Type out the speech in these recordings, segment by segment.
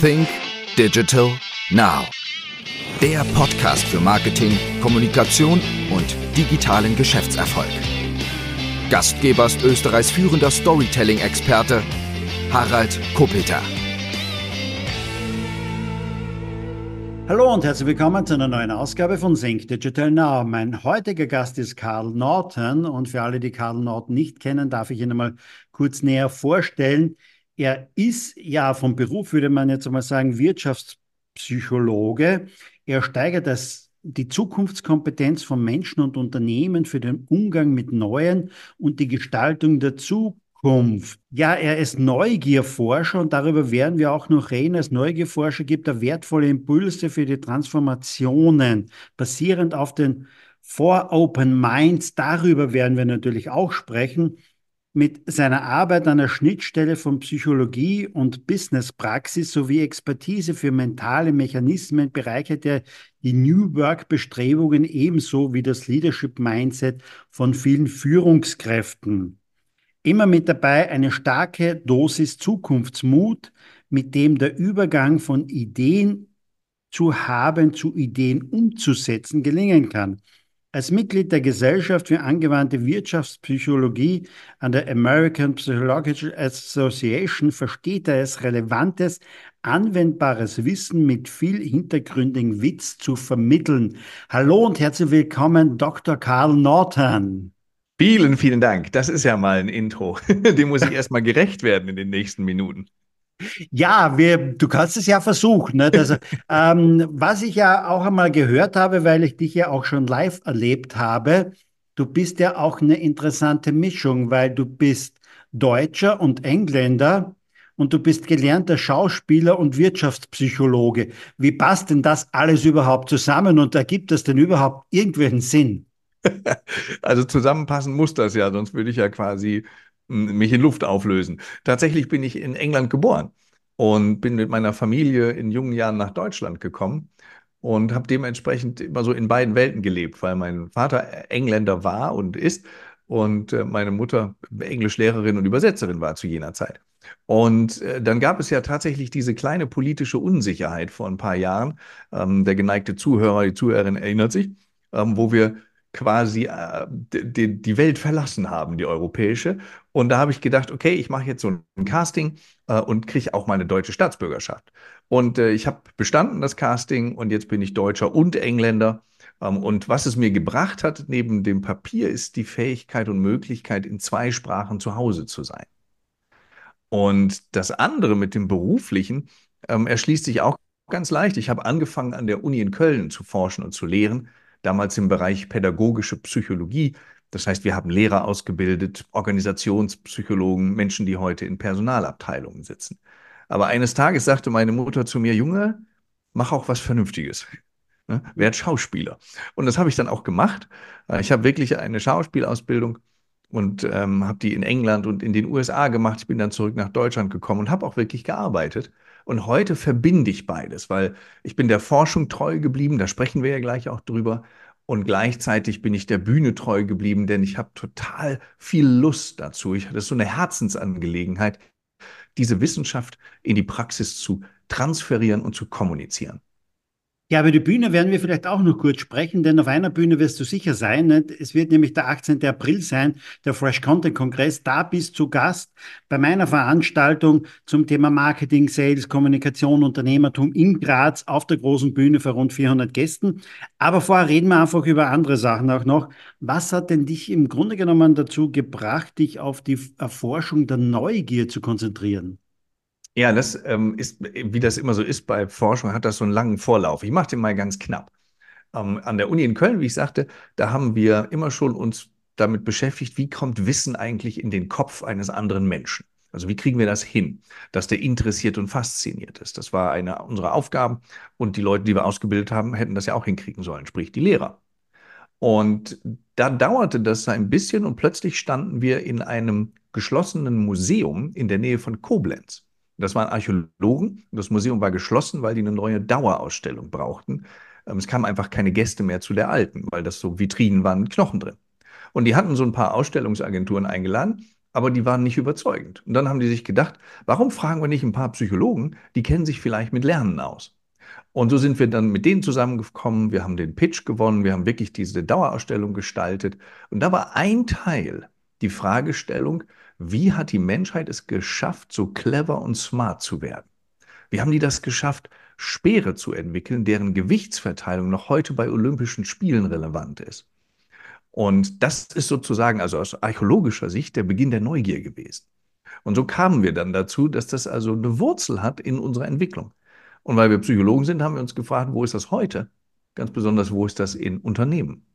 Think Digital Now. Der Podcast für Marketing, Kommunikation und digitalen Geschäftserfolg. Gastgeber ist Österreichs führender Storytelling-Experte Harald Kopeter. Hallo und herzlich willkommen zu einer neuen Ausgabe von Think Digital Now. Mein heutiger Gast ist Karl Norton und für alle, die Karl Norton nicht kennen, darf ich ihn einmal kurz näher vorstellen. Er ist ja vom Beruf, würde man jetzt mal sagen, Wirtschaftspsychologe. Er steigert das, die Zukunftskompetenz von Menschen und Unternehmen für den Umgang mit Neuen und die Gestaltung der Zukunft. Ja, er ist Neugierforscher und darüber werden wir auch noch reden. Als Neugierforscher gibt er wertvolle Impulse für die Transformationen, basierend auf den Four Open Minds. Darüber werden wir natürlich auch sprechen mit seiner Arbeit an der Schnittstelle von Psychologie und Businesspraxis sowie Expertise für mentale Mechanismen bereichert er die New Work-Bestrebungen ebenso wie das Leadership-Mindset von vielen Führungskräften. Immer mit dabei eine starke Dosis Zukunftsmut, mit dem der Übergang von Ideen zu haben zu Ideen umzusetzen gelingen kann. Als Mitglied der Gesellschaft für angewandte Wirtschaftspsychologie an der American Psychological Association versteht er es, relevantes, anwendbares Wissen mit viel hintergründigen Witz zu vermitteln. Hallo und herzlich willkommen, Dr. Karl Norton. Vielen, vielen Dank. Das ist ja mal ein Intro. Dem muss ich erstmal gerecht werden in den nächsten Minuten. Ja, wir, du kannst es ja versuchen. Ne? Also, ähm, was ich ja auch einmal gehört habe, weil ich dich ja auch schon live erlebt habe, du bist ja auch eine interessante Mischung, weil du bist Deutscher und Engländer und du bist gelernter Schauspieler und Wirtschaftspsychologe. Wie passt denn das alles überhaupt zusammen und ergibt das denn überhaupt irgendwelchen Sinn? Also zusammenpassen muss das ja, sonst würde ich ja quasi mich in Luft auflösen. Tatsächlich bin ich in England geboren und bin mit meiner Familie in jungen Jahren nach Deutschland gekommen und habe dementsprechend immer so in beiden Welten gelebt, weil mein Vater Engländer war und ist und äh, meine Mutter Englischlehrerin und Übersetzerin war zu jener Zeit. Und äh, dann gab es ja tatsächlich diese kleine politische Unsicherheit vor ein paar Jahren. Ähm, der geneigte Zuhörer, die Zuhörerin erinnert sich, ähm, wo wir quasi äh, die, die Welt verlassen haben, die europäische. Und da habe ich gedacht, okay, ich mache jetzt so ein Casting äh, und kriege auch meine deutsche Staatsbürgerschaft. Und äh, ich habe bestanden das Casting und jetzt bin ich Deutscher und Engländer. Ähm, und was es mir gebracht hat, neben dem Papier, ist die Fähigkeit und Möglichkeit, in zwei Sprachen zu Hause zu sein. Und das andere mit dem Beruflichen ähm, erschließt sich auch ganz leicht. Ich habe angefangen, an der Uni in Köln zu forschen und zu lehren damals im Bereich pädagogische Psychologie. Das heißt, wir haben Lehrer ausgebildet, Organisationspsychologen, Menschen, die heute in Personalabteilungen sitzen. Aber eines Tages sagte meine Mutter zu mir, Junge, mach auch was Vernünftiges. Ne? Werd Schauspieler. Und das habe ich dann auch gemacht. Ich habe wirklich eine Schauspielausbildung und ähm, habe die in England und in den USA gemacht. Ich bin dann zurück nach Deutschland gekommen und habe auch wirklich gearbeitet. Und heute verbinde ich beides, weil ich bin der Forschung treu geblieben, da sprechen wir ja gleich auch drüber. Und gleichzeitig bin ich der Bühne treu geblieben, denn ich habe total viel Lust dazu. Ich hatte so eine Herzensangelegenheit, diese Wissenschaft in die Praxis zu transferieren und zu kommunizieren. Ja, über die Bühne werden wir vielleicht auch noch kurz sprechen, denn auf einer Bühne wirst du sicher sein. Nicht? Es wird nämlich der 18. April sein, der Fresh Content Kongress. Da bist du Gast bei meiner Veranstaltung zum Thema Marketing, Sales, Kommunikation, Unternehmertum in Graz auf der großen Bühne vor rund 400 Gästen. Aber vorher reden wir einfach über andere Sachen auch noch. Was hat denn dich im Grunde genommen dazu gebracht, dich auf die Erforschung der Neugier zu konzentrieren? Ja, das ähm, ist, wie das immer so ist bei Forschung, hat das so einen langen Vorlauf. Ich mache den mal ganz knapp. Ähm, an der Uni in Köln, wie ich sagte, da haben wir immer schon uns damit beschäftigt, wie kommt Wissen eigentlich in den Kopf eines anderen Menschen? Also wie kriegen wir das hin, dass der interessiert und fasziniert ist? Das war eine unserer Aufgaben und die Leute, die wir ausgebildet haben, hätten das ja auch hinkriegen sollen, sprich die Lehrer. Und da dauerte das ein bisschen und plötzlich standen wir in einem geschlossenen Museum in der Nähe von Koblenz. Das waren Archäologen. Das Museum war geschlossen, weil die eine neue Dauerausstellung brauchten. Ähm, es kamen einfach keine Gäste mehr zu der alten, weil das so Vitrinen waren mit Knochen drin. Und die hatten so ein paar Ausstellungsagenturen eingeladen aber die waren nicht überzeugend. Und dann haben die sich gedacht, warum fragen wir nicht ein paar Psychologen, die kennen sich vielleicht mit Lernen aus. Und so sind wir dann mit denen zusammengekommen, wir haben den Pitch gewonnen, wir haben wirklich diese Dauerausstellung gestaltet. Und da war ein Teil, die Fragestellung, wie hat die Menschheit es geschafft, so clever und smart zu werden? Wie haben die das geschafft, Speere zu entwickeln, deren Gewichtsverteilung noch heute bei Olympischen Spielen relevant ist? Und das ist sozusagen, also aus archäologischer Sicht, der Beginn der Neugier gewesen. Und so kamen wir dann dazu, dass das also eine Wurzel hat in unserer Entwicklung. Und weil wir Psychologen sind, haben wir uns gefragt, wo ist das heute? Ganz besonders, wo ist das in Unternehmen?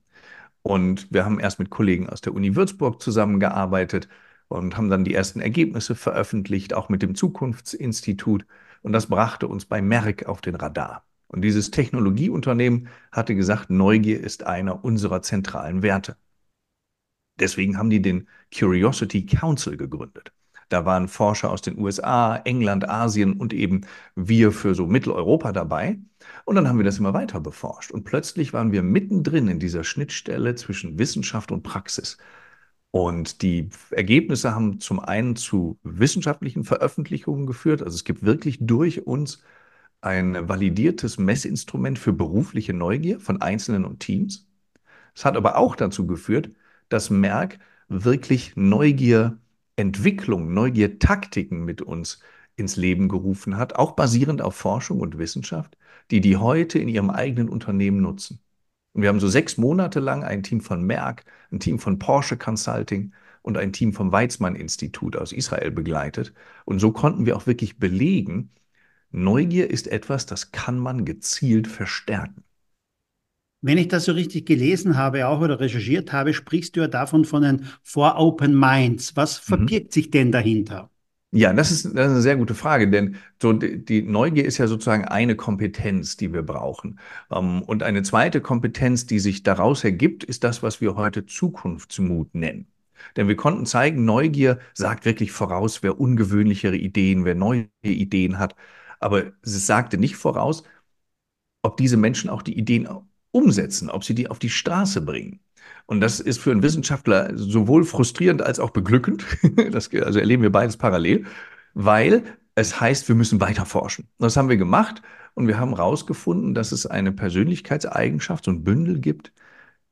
Und wir haben erst mit Kollegen aus der Uni Würzburg zusammengearbeitet und haben dann die ersten Ergebnisse veröffentlicht, auch mit dem Zukunftsinstitut. Und das brachte uns bei Merck auf den Radar. Und dieses Technologieunternehmen hatte gesagt, Neugier ist einer unserer zentralen Werte. Deswegen haben die den Curiosity Council gegründet. Da waren Forscher aus den USA, England, Asien und eben wir für so Mitteleuropa dabei. Und dann haben wir das immer weiter beforscht. Und plötzlich waren wir mittendrin in dieser Schnittstelle zwischen Wissenschaft und Praxis. Und die Ergebnisse haben zum einen zu wissenschaftlichen Veröffentlichungen geführt. Also es gibt wirklich durch uns ein validiertes Messinstrument für berufliche Neugier von Einzelnen und Teams. Es hat aber auch dazu geführt, dass Merck wirklich Neugier Entwicklung, Neugier-Taktiken mit uns ins Leben gerufen hat, auch basierend auf Forschung und Wissenschaft, die die heute in ihrem eigenen Unternehmen nutzen. Und wir haben so sechs Monate lang ein Team von Merck, ein Team von Porsche Consulting und ein Team vom Weizmann-Institut aus Israel begleitet. Und so konnten wir auch wirklich belegen, Neugier ist etwas, das kann man gezielt verstärken. Wenn ich das so richtig gelesen habe, auch oder recherchiert habe, sprichst du ja davon von den Four Open Minds. Was mhm. verbirgt mhm. sich denn dahinter? Ja, das ist, das ist eine sehr gute Frage, denn so die, Neugier ist ja sozusagen eine Kompetenz, die wir brauchen. Ähm, und eine zweite Kompetenz, die sich daraus ergibt, ist das, was wir heute Zukunftsmut nennen. Denn wir konnten zeigen, Neugier sagt wirklich voraus, wer ungewöhnlichere Ideen, wer neue Ideen hat. Aber es sagte nicht voraus, ob diese Menschen auch die Ideen umsetzen, ob sie die auf die Straße bringen. Und das ist für einen Wissenschaftler sowohl frustrierend als auch beglückend. Das, also erleben wir beides parallel, weil es heißt, wir müssen weiter forschen. Das haben wir gemacht und wir haben herausgefunden, dass es eine Persönlichkeitseigenschaft, so ein Bündel gibt,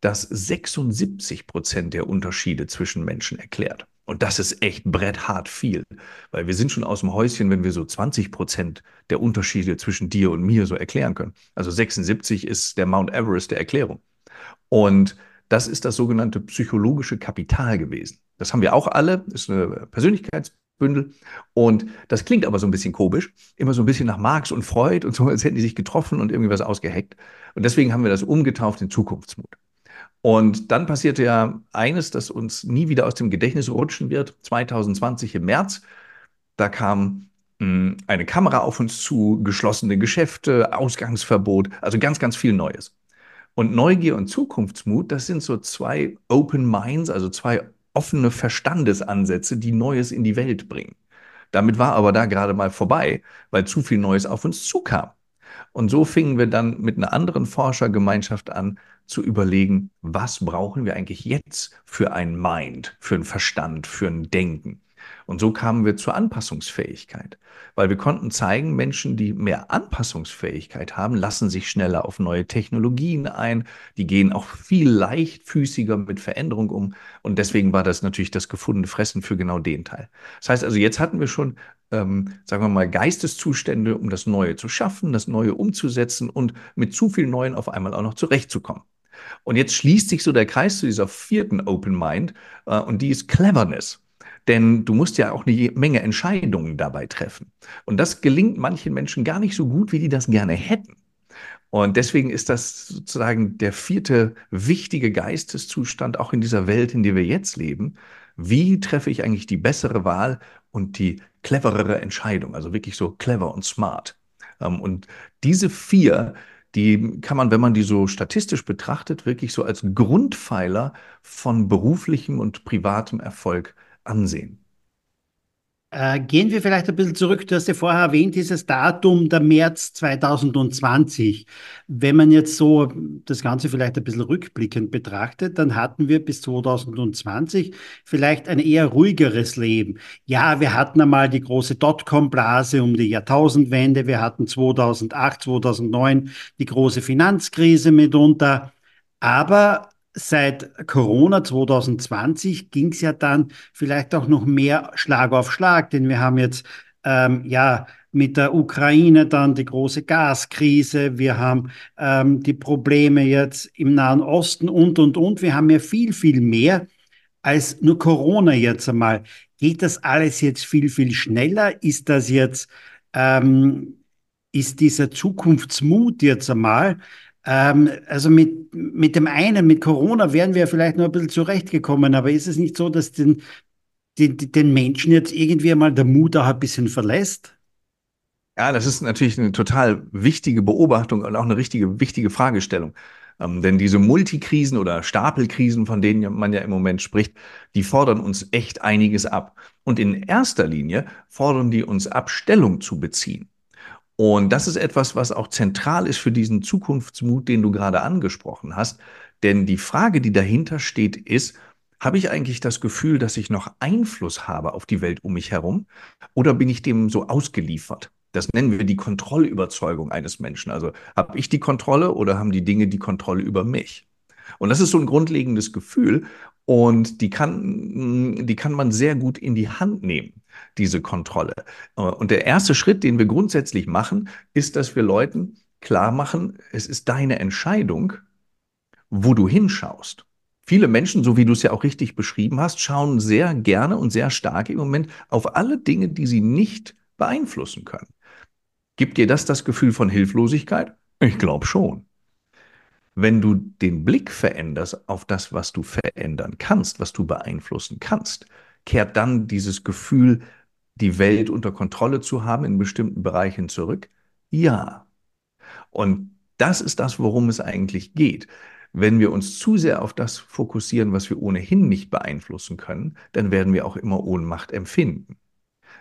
das 76 Prozent der Unterschiede zwischen Menschen erklärt. Und das ist echt bretthart viel, weil wir sind schon aus dem Häuschen, wenn wir so 20 Prozent der Unterschiede zwischen dir und mir so erklären können. Also 76 ist der Mount Everest der Erklärung. Und das ist das sogenannte psychologische Kapital gewesen. Das haben wir auch alle, ist eine Persönlichkeitsbündel. Und das klingt aber so ein bisschen komisch, immer so ein bisschen nach Marx und Freud und so, als hätten die sich getroffen und irgendwie was ausgeheckt. Und deswegen haben wir das umgetauft in Zukunftsmut. Und dann passierte ja eines, das uns nie wieder aus dem Gedächtnis rutschen wird. 2020 im März, da kam hm, eine Kamera auf uns zu, geschlossene Geschäfte, Ausgangsverbot, also ganz, ganz viel Neues. Und Neugier und Zukunftsmut, das sind so zwei Open Minds, also zwei offene Verstandesansätze, die Neues in die Welt bringen. Damit war aber da gerade mal vorbei, weil zu viel Neues auf uns zukam. Und so fingen wir dann mit einer anderen Forschergemeinschaft an, zu überlegen, was brauchen wir eigentlich jetzt für ein Mind, für ein Verstand, für ein Denken. Und so kamen wir zur Anpassungsfähigkeit, weil wir konnten zeigen, Menschen, die mehr Anpassungsfähigkeit haben, lassen sich schneller auf neue Technologien ein, die gehen auch viel leichtfüßiger mit Veränderung um und deswegen war das natürlich das gefundene Fressen für genau den Teil. Das heißt also, jetzt hatten wir schon, ähm, sagen wir mal, Geisteszustände, um das Neue zu schaffen, das Neue umzusetzen und mit zu viel Neuen auf einmal auch noch zurechtzukommen. Und jetzt schließt sich so der Kreis zu dieser vierten Open Mind äh, und die ist Cleverness. Denn du musst ja auch eine Menge Entscheidungen dabei treffen. Und das gelingt manchen Menschen gar nicht so gut, wie die das gerne hätten. Und deswegen ist das sozusagen der vierte wichtige Geisteszustand auch in dieser Welt, in der wir jetzt leben. Wie treffe ich eigentlich die bessere Wahl und die cleverere Entscheidung? Also wirklich so clever und smart. Ähm, und diese vier, die kann man, wenn man die so statistisch betrachtet, wirklich so als Grundpfeiler von beruflichem und privatem Erfolg ansehen. Äh, gehen wir vielleicht ein bisschen zurück. Du hast ja vorher erwähnt, dieses Datum der März 2020. Wenn man jetzt so das Ganze vielleicht ein bisschen rückblickend betrachtet, dann hatten wir bis 2020 vielleicht ein eher ruhigeres Leben. Ja, wir hatten einmal die große Dotcom-Blase um die Jahrtausendwende. Wir hatten 2008, 2009 die große Finanzkrise mitunter. Aber seit Corona 2020 ging es ja dann vielleicht auch noch mehr Schlag auf Schlag, denn wir haben jetzt ähm, ja mit der Ukraine dann die große Gaskrise, wir haben ähm, die Probleme jetzt im Nahen Osten und, und, und. Wir haben ja viel, viel mehr als nur Corona jetzt einmal. Geht das alles jetzt viel, viel schneller? Ist das jetzt, ähm, ist dieser Zukunftsmut jetzt einmal ähm, also mit, mit dem einen, mit Corona wären wir vielleicht noch ein bisschen zurechtgekommen, aber ist es nicht so, dass den, den, den Menschen jetzt irgendwie mal der Mut auch ein bisschen verlässt? Ja, das ist natürlich eine total wichtige Beobachtung und auch eine richtige, wichtige Fragestellung. Ähm, denn diese Multikrisen oder Stapelkrisen, von denen man ja im Moment spricht, die fordern uns echt einiges ab. Und in erster Linie fordern die uns ab, Stellung zu beziehen. Und das ist etwas, was auch zentral ist für diesen Zukunftsmut, den du gerade angesprochen hast. Denn die Frage, die dahinter steht, ist, habe ich eigentlich das Gefühl, dass ich noch Einfluss habe auf die Welt um mich herum? Oder bin ich dem so ausgeliefert? Das nennen wir die Kontrollüberzeugung eines Menschen. Also habe ich die Kontrolle oder haben die Dinge die Kontrolle über mich? Und das ist so ein grundlegendes Gefühl und die kann, die kann man sehr gut in die Hand nehmen diese Kontrolle. Und der erste Schritt, den wir grundsätzlich machen, ist, dass wir Leuten klar machen, es ist deine Entscheidung, wo du hinschaust. Viele Menschen, so wie du es ja auch richtig beschrieben hast, schauen sehr gerne und sehr stark im Moment auf alle Dinge, die sie nicht beeinflussen können. Gibt dir das das Gefühl von Hilflosigkeit? Ich glaube schon. Wenn du den Blick veränderst auf das, was du verändern kannst, was du beeinflussen kannst, kehrt dann dieses Gefühl, die Welt unter Kontrolle zu haben in bestimmten Bereichen zurück? Ja. Und das ist das, worum es eigentlich geht. Wenn wir uns zu sehr auf das fokussieren, was wir ohnehin nicht beeinflussen können, dann werden wir auch immer Ohnmacht empfinden.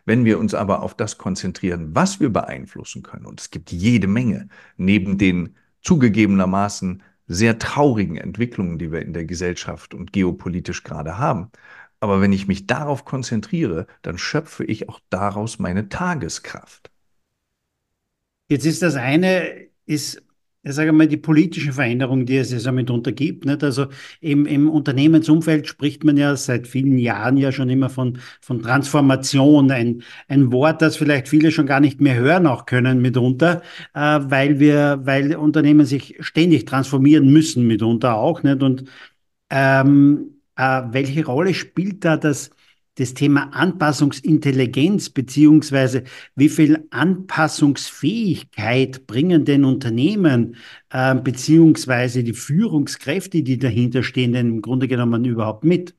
Wenn wir uns aber auf das konzentrieren, was wir beeinflussen können, und es gibt jede Menge, neben den zugegebenermaßen sehr traurigen Entwicklungen, die wir in der Gesellschaft und geopolitisch gerade haben, aber wenn ich mich darauf konzentriere, dann schöpfe ich auch daraus meine Tageskraft. Jetzt ist das eine, ist, ich sage mal, die politische Veränderung, die es ja mitunter gibt. Nicht? Also im, im Unternehmensumfeld spricht man ja seit vielen Jahren ja schon immer von, von Transformation, ein, ein Wort, das vielleicht viele schon gar nicht mehr hören auch können mitunter, äh, weil wir, weil Unternehmen sich ständig transformieren müssen mitunter auch. Nicht? Und ähm, äh, welche Rolle spielt da das, das Thema Anpassungsintelligenz beziehungsweise wie viel Anpassungsfähigkeit bringen denn Unternehmen äh, beziehungsweise die Führungskräfte, die dahinter stehen, denn im Grunde genommen überhaupt mit?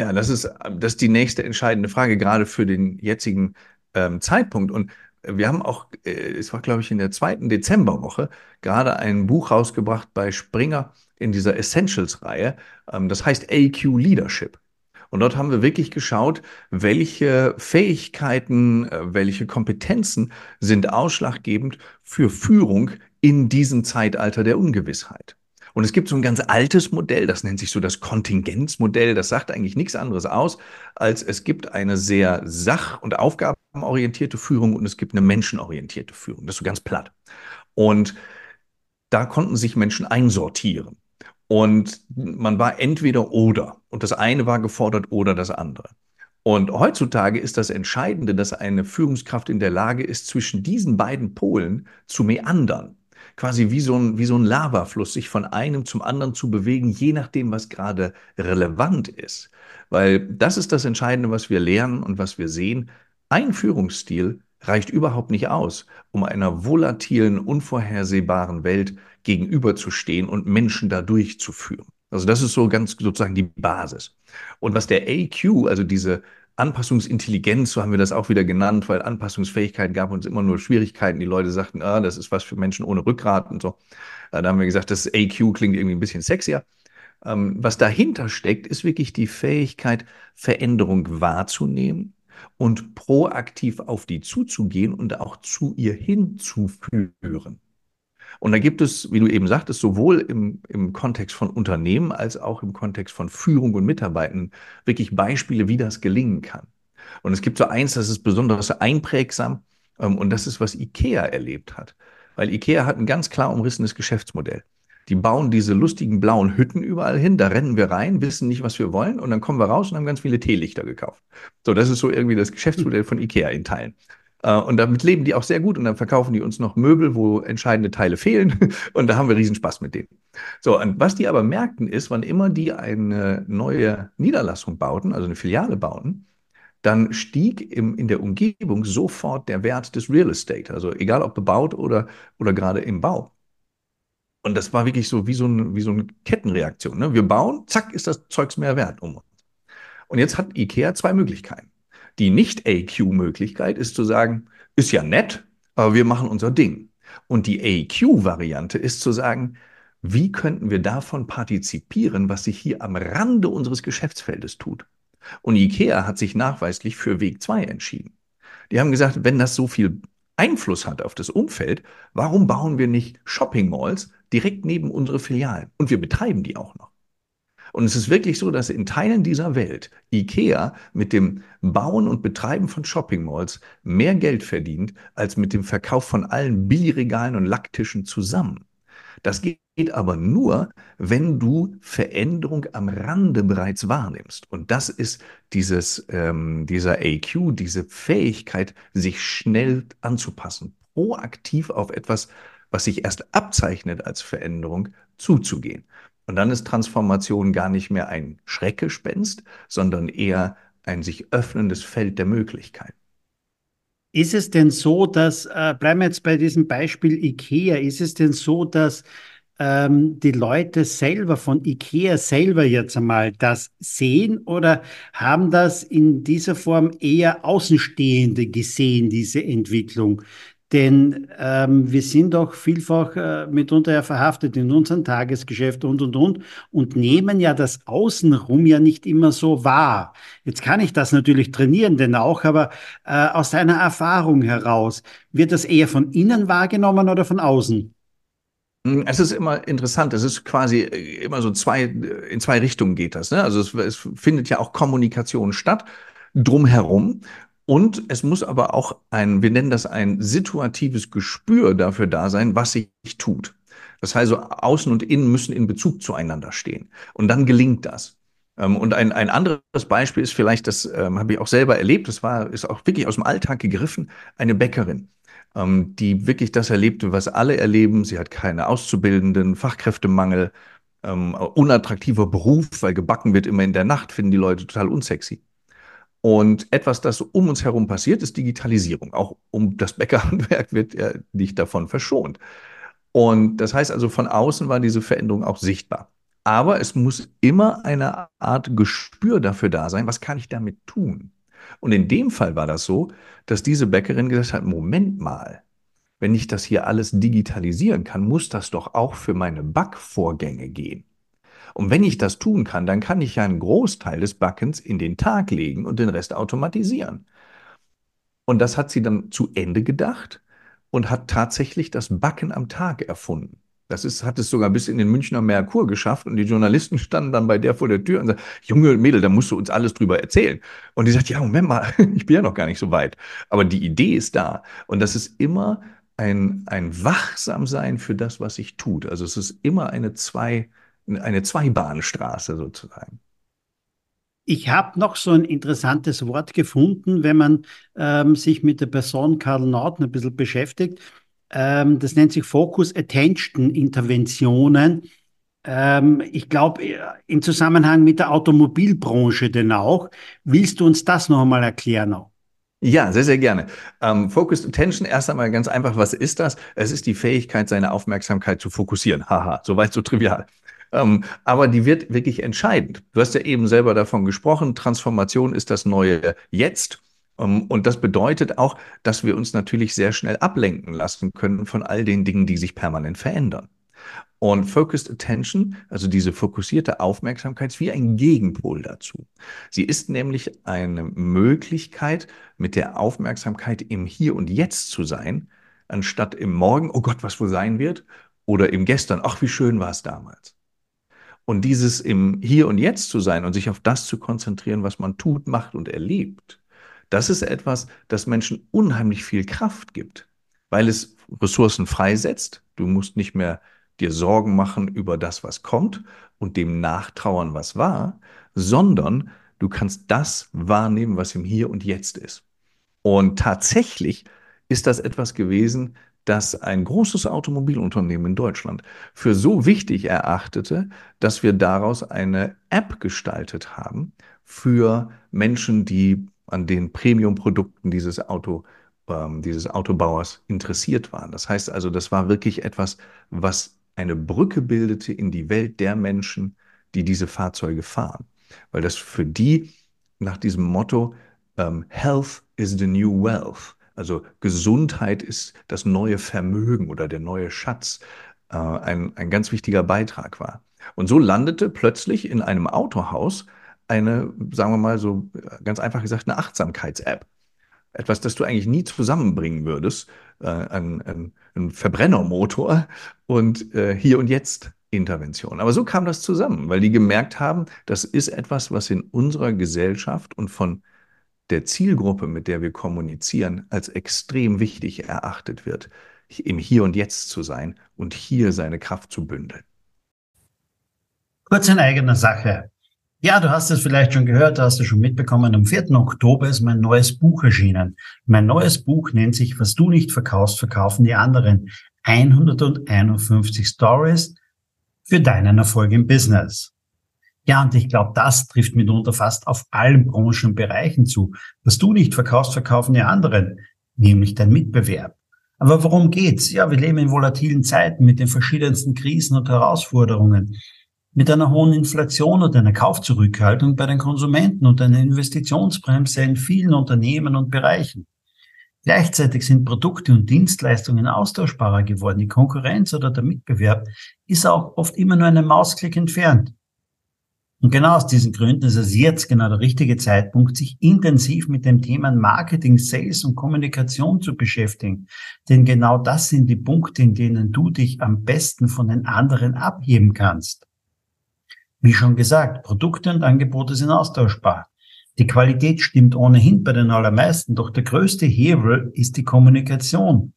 Ja, das ist, das ist die nächste entscheidende Frage, gerade für den jetzigen ähm, Zeitpunkt. Und wir haben auch, äh, es war glaube ich in der zweiten Dezemberwoche, gerade ein Buch rausgebracht bei Springer in dieser Essentials-Reihe. Ähm, das heißt AQ Leadership. Und dort haben wir wirklich geschaut, welche Fähigkeiten, äh, welche Kompetenzen sind ausschlaggebend für Führung in diesem Zeitalter der Ungewissheit. Und es gibt so ein ganz altes Modell, das nennt sich so das Kontingenzmodell. Das sagt eigentlich nichts anderes aus, als es gibt eine sehr sach- und aufgabenorientierte Führung und es gibt eine menschenorientierte Führung. Das ist so ganz platt. Und da konnten sich Menschen einsortieren. Und man war entweder oder. Und das eine war gefordert oder das andere. Und heutzutage ist das Entscheidende, dass eine Führungskraft in der Lage ist, zwischen diesen beiden Polen zu meandern quasi wie so ein, wie so ein Lavafluss, sich von einem zum anderen zu bewegen, je nachdem, was gerade relevant ist. Weil das ist das Entscheidende, was wir lernen und was wir sehen. Ein Führungsstil reicht überhaupt nicht aus, um einer volatilen, unvorhersehbaren Welt gegenüberzustehen und Menschen dadurch zu führen. Also das ist so ganz sozusagen die Basis. Und was der AQ, also diese Anpassungsintelligenz, so haben wir das auch wieder genannt, weil Anpassungsfähigkeit gab uns immer nur Schwierigkeiten. Die Leute sagten, ah, das ist was für Menschen ohne Rückgrat und so. Äh, da haben wir gesagt, das AQ klingt irgendwie ein bisschen sexier. Ähm, was dahinter steckt, ist wirklich die Fähigkeit, Veränderung wahrzunehmen und proaktiv auf die zuzugehen und auch zu ihr hinzuführen. Und da gibt es, wie du eben sagtest, sowohl im, im Kontext von Unternehmen als auch im Kontext von Führung und Mitarbeitern wirklich Beispiele, wie das gelingen kann. Und es gibt so eins, das ist besonders einprägsam, ähm, und das ist, was IKEA erlebt hat. Weil IKEA hat ein ganz klar umrissenes Geschäftsmodell. Die bauen diese lustigen blauen Hütten überall hin, da rennen wir rein, wissen nicht, was wir wollen und dann kommen wir raus und haben ganz viele Teelichter gekauft. So, das ist so irgendwie das Geschäftsmodell von IKEA in Teilen. Äh, und damit leben die auch sehr gut und dann verkaufen die uns noch Möbel, wo entscheidende Teile fehlen und da haben wir riesen Spaß mit denen. So, und was die aber merkten ist, wann immer die eine neue Niederlassung bauten, also eine Filiale bauten, dann stieg im, in der Umgebung sofort der Wert des Real Estate, also egal ob bebaut oder, oder gerade im Bau. Und das war wirklich so wie so, ein, wie so eine Kettenreaktion. Ne? Wir bauen, zack, ist das Zeugs mehr wert um uns. Und jetzt hat IKEA zwei Möglichkeiten. Die Nicht-AQ-Möglichkeit ist zu sagen, ist ja nett, aber wir machen unser Ding. Und die AQ-Variante ist zu sagen, wie könnten wir davon partizipieren, was sich hier am Rande unseres Geschäftsfeldes tut? Und IKEA hat sich nachweislich für Weg 2 entschieden. Die haben gesagt, wenn das so viel Einfluss hat auf das Umfeld, warum bauen wir nicht Shopping Malls direkt neben unsere Filialen? Und wir betreiben die auch noch. Und es ist wirklich so, dass in Teilen dieser Welt IKEA mit dem Bauen und Betreiben von Shopping Malls mehr Geld verdient als mit dem Verkauf von allen Billigregalen und Lacktischen zusammen. Das geht aber nur, wenn du Veränderung am Rande bereits wahrnimmst. Und das ist dieses, ähm, dieser AQ, diese Fähigkeit, sich schnell anzupassen, proaktiv auf etwas, was sich erst abzeichnet als Veränderung, zuzugehen. Und dann ist Transformation gar nicht mehr ein Schreckgespenst, sondern eher ein sich öffnendes Feld der Möglichkeiten. Ist es denn so, dass, äh, bleiben wir jetzt bei diesem Beispiel IKEA, ist es denn so, dass ähm, die Leute selber von IKEA selber jetzt einmal das sehen oder haben das in dieser Form eher Außenstehende gesehen, diese Entwicklung? Denn ähm, wir sind doch vielfach äh, mitunter ja verhaftet in unserem Tagesgeschäft und, und, und und nehmen ja das Außenrum ja nicht immer so wahr. Jetzt kann ich das natürlich trainieren, denn auch, aber äh, aus deiner Erfahrung heraus, wird das eher von innen wahrgenommen oder von außen? Hm, es ist immer interessant. Es ist quasi äh, immer so zwei, in zwei Richtungen geht das. Ne? Also es, es findet ja auch Kommunikation statt drumherum. Und es muss aber auch ein, wir nennen das ein situatives Gespür dafür da sein, was sich tut. Das heißt, also Außen und Innen müssen in Bezug zueinander stehen. Und dann gelingt das. Ähm, und ein, ein anderes Beispiel ist vielleicht, das ähm, habe ich auch selber erlebt, das war, ist auch wirklich aus dem Alltag gegriffen, eine Bäckerin, ähm, die wirklich das erlebte, was alle erleben. Sie hat keine Auszubildenden, Fachkräftemangel, ähm, unattraktiver Beruf, weil gebacken wird immer in der Nacht, finden die Leute total unsexy. Und etwas, das um uns herum passiert, ist Digitalisierung. Auch um das Bäckerhandwerk wird ja nicht davon verschont. Und das heißt also, von außen war diese Veränderung auch sichtbar. Aber es muss immer eine Art Gespür dafür da sein, was kann ich damit tun? Und in dem Fall war das so, dass diese Bäckerin gesagt hat, Moment mal, wenn ich das hier alles digitalisieren kann, muss das doch auch für meine Backvorgänge gehen. Und wenn ich das tun kann, dann kann ich ja einen Großteil des Backens in den Tag legen und den Rest automatisieren. Und das hat sie dann zu Ende gedacht und hat tatsächlich das Backen am Tag erfunden. Das ist, hat es sogar bis in den Münchner Merkur geschafft und die Journalisten standen dann bei der vor der Tür und sagten, Junge Mädel, da musst du uns alles drüber erzählen. Und die sagt, ja, Moment mal, ich bin ja noch gar nicht so weit. Aber die Idee ist da. Und das ist immer ein, ein Wachsamsein für das, was sich tut. Also es ist immer eine zwei, eine Zweibahnstraße sozusagen. Ich habe noch so ein interessantes Wort gefunden, wenn man ähm, sich mit der Person Karl Norton ein bisschen beschäftigt. Ähm, das nennt sich Focus Attention Interventionen. Ähm, ich glaube, im Zusammenhang mit der Automobilbranche denn auch. Willst du uns das noch einmal erklären? Auch? Ja, sehr, sehr gerne. Ähm, Focused Attention, erst einmal ganz einfach, was ist das? Es ist die Fähigkeit, seine Aufmerksamkeit zu fokussieren. Haha, soweit so trivial. Ähm, aber die wird wirklich entscheidend. Du hast ja eben selber davon gesprochen, Transformation ist das neue Jetzt. Ähm, und das bedeutet auch, dass wir uns natürlich sehr schnell ablenken lassen können von all den Dingen, die sich permanent verändern. Und Focused Attention, also diese fokussierte Aufmerksamkeit, ist wie ein Gegenpol dazu. Sie ist nämlich eine Möglichkeit, mit der Aufmerksamkeit im Hier und Jetzt zu sein, anstatt im Morgen, oh Gott, was wohl sein wird, oder im Gestern, ach, wie schön war es damals. Und dieses im Hier und Jetzt zu sein und sich auf das zu konzentrieren, was man tut, macht und erlebt, das ist etwas, das Menschen unheimlich viel Kraft gibt, weil es Ressourcen freisetzt. Du musst nicht mehr dir Sorgen machen über das, was kommt und dem nachtrauern, was war, sondern du kannst das wahrnehmen, was im Hier und Jetzt ist. Und tatsächlich ist das etwas gewesen, das ein großes Automobilunternehmen in Deutschland für so wichtig erachtete, dass wir daraus eine App gestaltet haben für Menschen, die an den Premium-Produkten dieses Auto ähm, dieses Autobauers interessiert waren. Das heißt also, das war wirklich etwas, was eine Brücke bildete in die Welt der Menschen, die diese Fahrzeuge fahren. Weil das für die nach diesem Motto ähm, Health is the new wealth, also Gesundheit ist das neue Vermögen oder der neue Schatz, äh, ein, ein ganz wichtiger Beitrag war. Und so landete plötzlich in einem Autohaus eine, sagen wir mal so ganz einfach gesagt, eine Achtsamkeits-App. Etwas, das du eigentlich nie zusammenbringen würdest, äh, ein, ein, ein, Verbrennermotor und äh, hier und jetzt Intervention. Aber so kam das zusammen, weil die gemerkt haben, das ist etwas, was in unserer Gesellschaft und von der Zielgruppe, mit der wir kommunizieren, als extrem wichtig erachtet wird, im Hier und Jetzt zu sein und hier seine Kraft zu bündeln. Kurz in eigener Sache. Ja, du hast es vielleicht schon gehört, du hast es schon mitbekommen. Am 4. Oktober ist mein neues Buch erschienen. Mein neues Buch nennt sich Was du nicht verkaufst, verkaufen die anderen. 151 Stories für deinen Erfolg im Business. Ja, und ich glaube, das trifft mitunter fast auf allen Branchen und Bereichen zu. Was du nicht verkaufst, verkaufen die anderen, nämlich dein Mitbewerb. Aber worum geht's? Ja, wir leben in volatilen Zeiten mit den verschiedensten Krisen und Herausforderungen mit einer hohen Inflation und einer Kaufzurückhaltung bei den Konsumenten und einer Investitionsbremse in vielen Unternehmen und Bereichen. Gleichzeitig sind Produkte und Dienstleistungen austauschbarer geworden. Die Konkurrenz oder der Mitbewerb ist auch oft immer nur einen Mausklick entfernt. Und genau aus diesen Gründen ist es jetzt genau der richtige Zeitpunkt, sich intensiv mit dem Thema Marketing, Sales und Kommunikation zu beschäftigen. Denn genau das sind die Punkte, in denen du dich am besten von den anderen abheben kannst. Wie schon gesagt, Produkte und Angebote sind austauschbar. Die Qualität stimmt ohnehin bei den allermeisten, doch der größte Hebel ist die Kommunikation.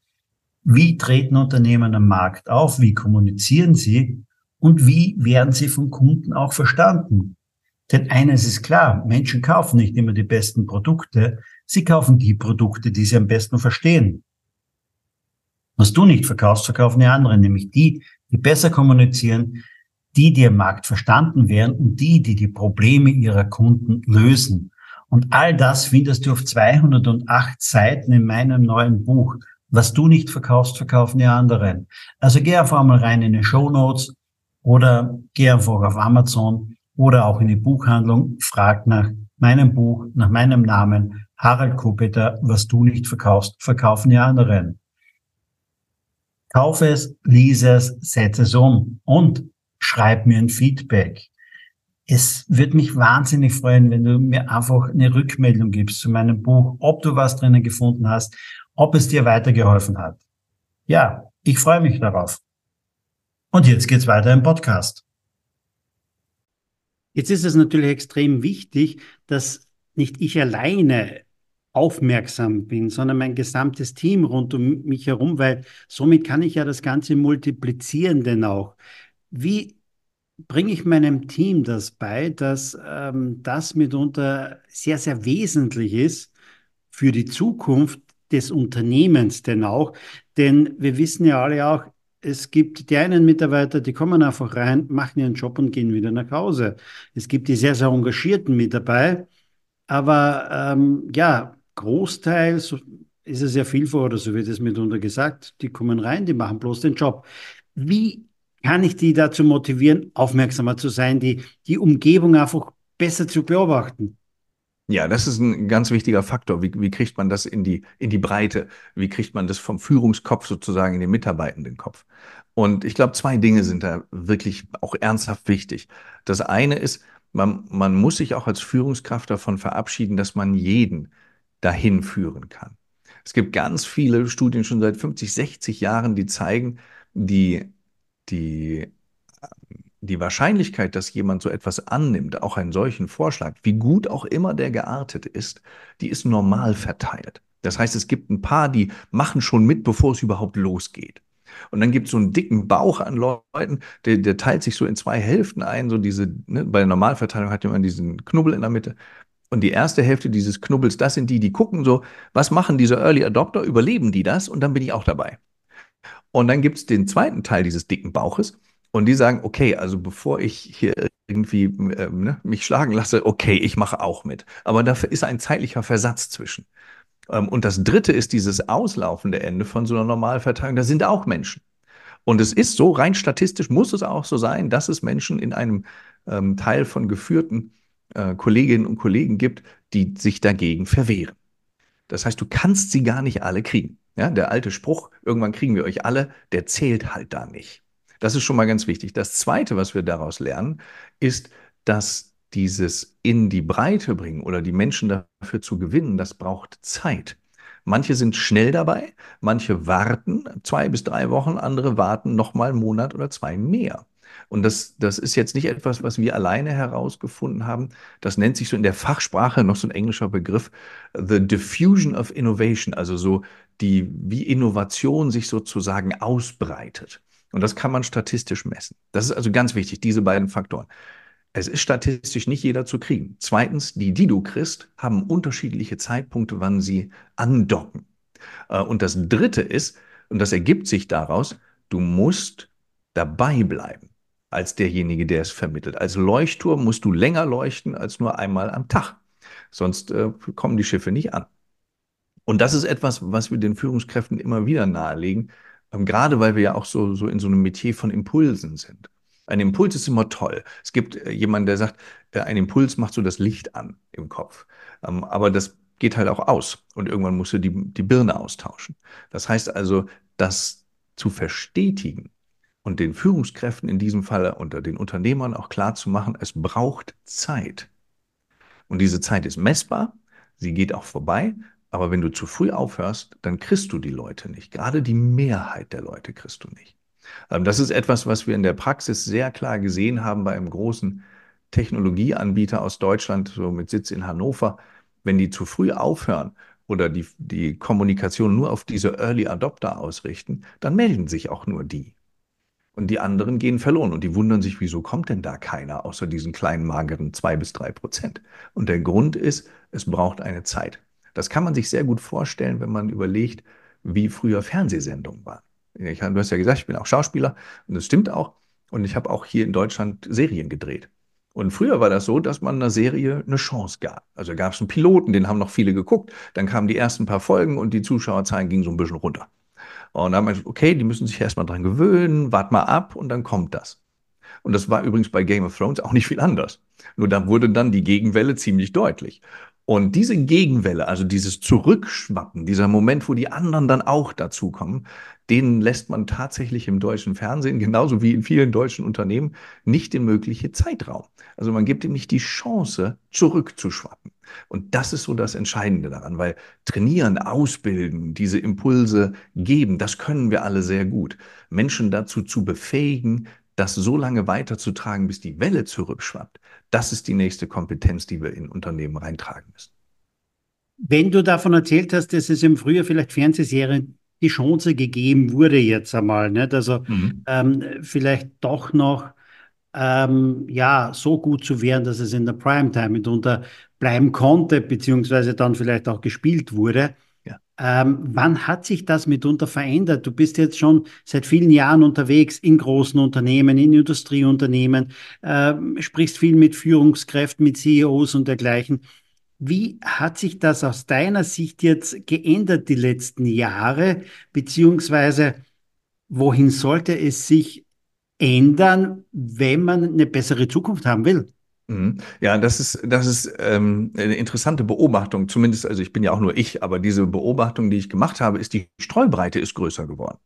Wie treten Unternehmen am Markt auf? Wie kommunizieren sie? Und wie werden sie vom Kunden auch verstanden? Denn eines ist klar, Menschen kaufen nicht immer die besten Produkte, sie kaufen die Produkte, die sie am besten verstehen. Was du nicht verkaufst, verkaufen die anderen, nämlich die, die besser kommunizieren, die, die im Markt verstanden werden und die, die die Probleme ihrer Kunden lösen. Und all das findest du auf 208 Seiten in meinem neuen Buch. Was du nicht verkaufst, verkaufen die anderen. Also geh einfach mal rein in die Show Notes oder geh einfach auf Amazon oder auch in die Buchhandlung, frag nach meinem Buch, nach meinem Namen, Harald Kopeter, was du nicht verkaufst, verkaufen die anderen. Kauf es, lies es, setze es um und schreib mir ein Feedback. Es wird mich wahnsinnig freuen, wenn du mir einfach eine Rückmeldung gibst zu meinem Buch, ob du was drinnen gefunden hast, ob es dir weitergeholfen hat. Ja, ich freue mich darauf. Und jetzt geht's weiter im Podcast. Jetzt ist es natürlich extrem wichtig, dass nicht ich alleine aufmerksam bin, sondern mein gesamtes Team rund um mich herum, weil somit kann ich ja das Ganze multiplizieren denn auch. Wie bringe ich meinem Team das bei, dass ähm, das mitunter sehr, sehr wesentlich ist für die Zukunft des Unternehmens denn auch. Denn wir wissen ja alle auch, es gibt die einen Mitarbeiter, die kommen einfach rein, machen ihren Job und gehen wieder nach Hause. Es gibt die sehr, sehr engagierten mit dabei. Aber ähm, ja, großteils ist es ja viel vor, oder so wird es mitunter gesagt, die kommen rein, die machen bloß den Job. Wie kann ich die dazu motivieren, aufmerksamer zu sein, die, die Umgebung einfach besser zu beobachten? Ja, das ist ein ganz wichtiger Faktor. Wie, wie kriegt man das in die, in die Breite? Wie kriegt man das vom Führungskopf sozusagen in den Mitarbeitendenkopf? Und ich glaube, zwei Dinge sind da wirklich auch ernsthaft wichtig. Das eine ist, man, man muss sich auch als Führungskraft davon verabschieden, dass man jeden dahin führen kann. Es gibt ganz viele Studien schon seit 50, 60 Jahren, die zeigen, die, die, die Wahrscheinlichkeit, dass jemand so etwas annimmt, auch einen solchen Vorschlag, wie gut auch immer der geartet ist, die ist normal verteilt. Das heißt, es gibt ein paar, die machen schon mit, bevor es überhaupt losgeht. Und dann gibt es so einen dicken Bauch an Leuten, der, der teilt sich so in zwei Hälften ein. So diese, ne, bei der Normalverteilung hat man diesen Knubbel in der Mitte. Und die erste Hälfte dieses Knubbels, das sind die, die gucken so, was machen diese Early Adopter, überleben die das? Und dann bin ich auch dabei. Und dann gibt es den zweiten Teil dieses dicken Bauches. Und die sagen, okay, also bevor ich hier irgendwie äh, ne, mich schlagen lasse, okay, ich mache auch mit. Aber dafür ist ein zeitlicher Versatz zwischen. Ähm, und das dritte ist dieses auslaufende Ende von so einer Normalverteilung. Da sind auch Menschen. Und es ist so, rein statistisch muss es auch so sein, dass es Menschen in einem ähm, Teil von geführten äh, Kolleginnen und Kollegen gibt, die sich dagegen verwehren. Das heißt, du kannst sie gar nicht alle kriegen. Ja, der alte Spruch, irgendwann kriegen wir euch alle, der zählt halt da nicht. Das ist schon mal ganz wichtig. Das Zweite, was wir daraus lernen, ist, dass dieses in die Breite bringen oder die Menschen dafür zu gewinnen, das braucht Zeit. Manche sind schnell dabei, manche warten zwei bis drei Wochen, andere warten noch mal einen Monat oder zwei mehr. Und das, das ist jetzt nicht etwas, was wir alleine herausgefunden haben. Das nennt sich so in der Fachsprache noch so ein englischer Begriff, the diffusion of innovation, also so die, wie Innovation sich sozusagen ausbreitet. Und das kann man statistisch messen. Das ist also ganz wichtig, diese beiden Faktoren. Es ist statistisch nicht jeder zu kriegen. Zweitens, die, die du kriegst, haben unterschiedliche Zeitpunkte, wann sie andocken. Äh, und das Dritte ist, und das ergibt sich daraus, du musst dabei bleiben als derjenige, der es vermittelt. Als Leuchtturm musst du länger leuchten als nur einmal am Tag. Sonst äh, kommen die Schiffe nicht an. Und das ist etwas, was wir den Führungskräften immer wieder nahelegen, gerade weil wir ja auch so, so in so einem Metier von Impulsen sind. Ein Impuls ist immer toll. Es gibt äh, jemanden, der sagt, äh, ein Impuls macht so das Licht an im Kopf. Ähm, aber das geht halt auch aus und irgendwann musst du die, die Birne austauschen. Das heißt also, das zu verstetigen und den Führungskräften in diesem Fall unter den Unternehmern auch klar zu machen, es braucht Zeit. Und diese Zeit ist messbar, sie geht auch vorbei, aber wenn du zu früh aufhörst, dann kriegst du die Leute nicht. Gerade die Mehrheit der Leute kriegst du nicht. Ähm, das ist etwas, was wir in der Praxis sehr klar gesehen haben bei einem großen Technologieanbieter aus Deutschland, so mit Sitz in Hannover. Wenn die zu früh aufhören oder die, die Kommunikation nur auf diese Early Adopter ausrichten, dann melden sich auch nur die. Und die anderen gehen verloren und die wundern sich, wieso kommt denn da keiner außer diesen kleinen, mageren zwei bis drei Prozent? Und der Grund ist, es braucht eine Zeit. Das kann man sich sehr gut vorstellen, wenn man überlegt, wie früher Fernsehsendungen waren. Ich, du hast ja gesagt, ich bin auch Schauspieler und das stimmt auch. Und ich habe auch hier in Deutschland Serien gedreht. Und früher war das so, dass man einer Serie eine Chance gab. Also gab es einen Piloten, den haben noch viele geguckt. Dann kamen die ersten paar Folgen und die Zuschauerzahlen gingen so ein bisschen runter. Und dann haben wir gesagt, okay, die müssen sich erstmal dran gewöhnen, wart mal ab und dann kommt das. Und das war übrigens bei Game of Thrones auch nicht viel anders. Nur da wurde dann die Gegenwelle ziemlich deutlich. Und diese Gegenwelle, also dieses Zurückschwappen, dieser Moment, wo die anderen dann auch dazukommen, den lässt man tatsächlich im deutschen Fernsehen, genauso wie in vielen deutschen Unternehmen, nicht den möglichen Zeitraum. Also man gibt ihm nicht die Chance, zurückzuschwappen. Und das ist so das Entscheidende daran, weil trainieren, ausbilden, diese Impulse geben, das können wir alle sehr gut. Menschen dazu zu befähigen, das so lange weiterzutragen, bis die Welle zurückschwappt, das ist die nächste Kompetenz, die wir in Unternehmen reintragen müssen. Wenn du davon erzählt hast, dass es im Frühjahr vielleicht Fernsehserien die Chance gegeben wurde jetzt einmal, nicht? also mhm. ähm, vielleicht doch noch ähm, ja so gut zu werden, dass es in der Primetime mitunter bleiben konnte, beziehungsweise dann vielleicht auch gespielt wurde. Ähm, wann hat sich das mitunter verändert? Du bist jetzt schon seit vielen Jahren unterwegs in großen Unternehmen, in Industrieunternehmen, äh, sprichst viel mit Führungskräften, mit CEOs und dergleichen. Wie hat sich das aus deiner Sicht jetzt geändert die letzten Jahre? Beziehungsweise wohin sollte es sich ändern, wenn man eine bessere Zukunft haben will? Mhm. Ja, das ist, das ist ähm, eine interessante Beobachtung. Zumindest, also ich bin ja auch nur ich, aber diese Beobachtung, die ich gemacht habe, ist, die Streubreite ist größer geworden.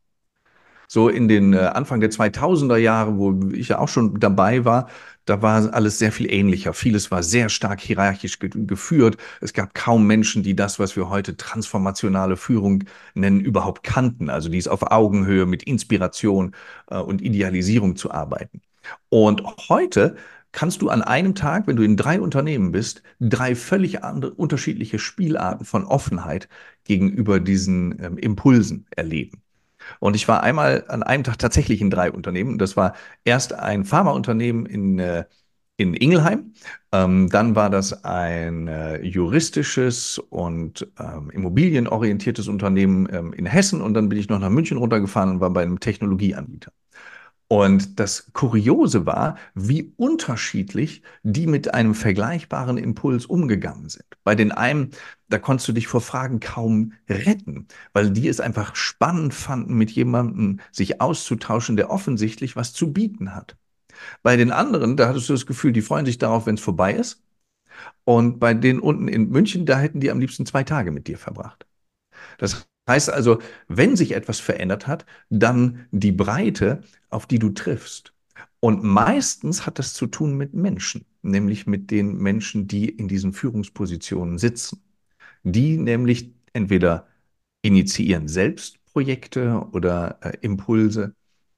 So in den äh, Anfang der 2000er Jahre, wo ich ja auch schon dabei war, da war alles sehr viel ähnlicher. Vieles war sehr stark hierarchisch ge geführt. Es gab kaum Menschen, die das, was wir heute transformationale Führung nennen, überhaupt kannten. Also die es auf Augenhöhe mit Inspiration äh, und Idealisierung zu arbeiten. Und heute kannst du an einem Tag, wenn du in drei Unternehmen bist, drei völlig andere, unterschiedliche Spielarten von Offenheit gegenüber diesen ähm, Impulsen erleben. Und ich war einmal an einem Tag tatsächlich in drei Unternehmen. Das war erst ein Pharmaunternehmen in, äh, in Ingelheim. Ähm, dann war das ein äh, juristisches und ähm, immobilienorientiertes Unternehmen ähm, in Hessen. Und dann bin ich noch nach München runtergefahren und war bei einem Technologieanbieter. Und das Kuriose war, wie unterschiedlich die mit einem vergleichbaren Impuls umgegangen sind. Bei den einen, da konntest du dich vor Fragen kaum retten, weil die es einfach spannend fanden, mit jemandem sich auszutauschen, der offensichtlich was zu bieten hat. Bei den anderen, da hattest du das Gefühl, die freuen sich darauf, wenn es vorbei ist. Und bei denen unten in München, da hätten die am liebsten zwei Tage mit dir verbracht. Das Heißt also, wenn sich etwas verändert hat, dann die Breite, auf die du triffst. Und meistens hat das zu tun mit Menschen, nämlich mit den Menschen, die in diesen Führungspositionen sitzen. Die nämlich entweder initiieren selbst Projekte oder äh, Impulse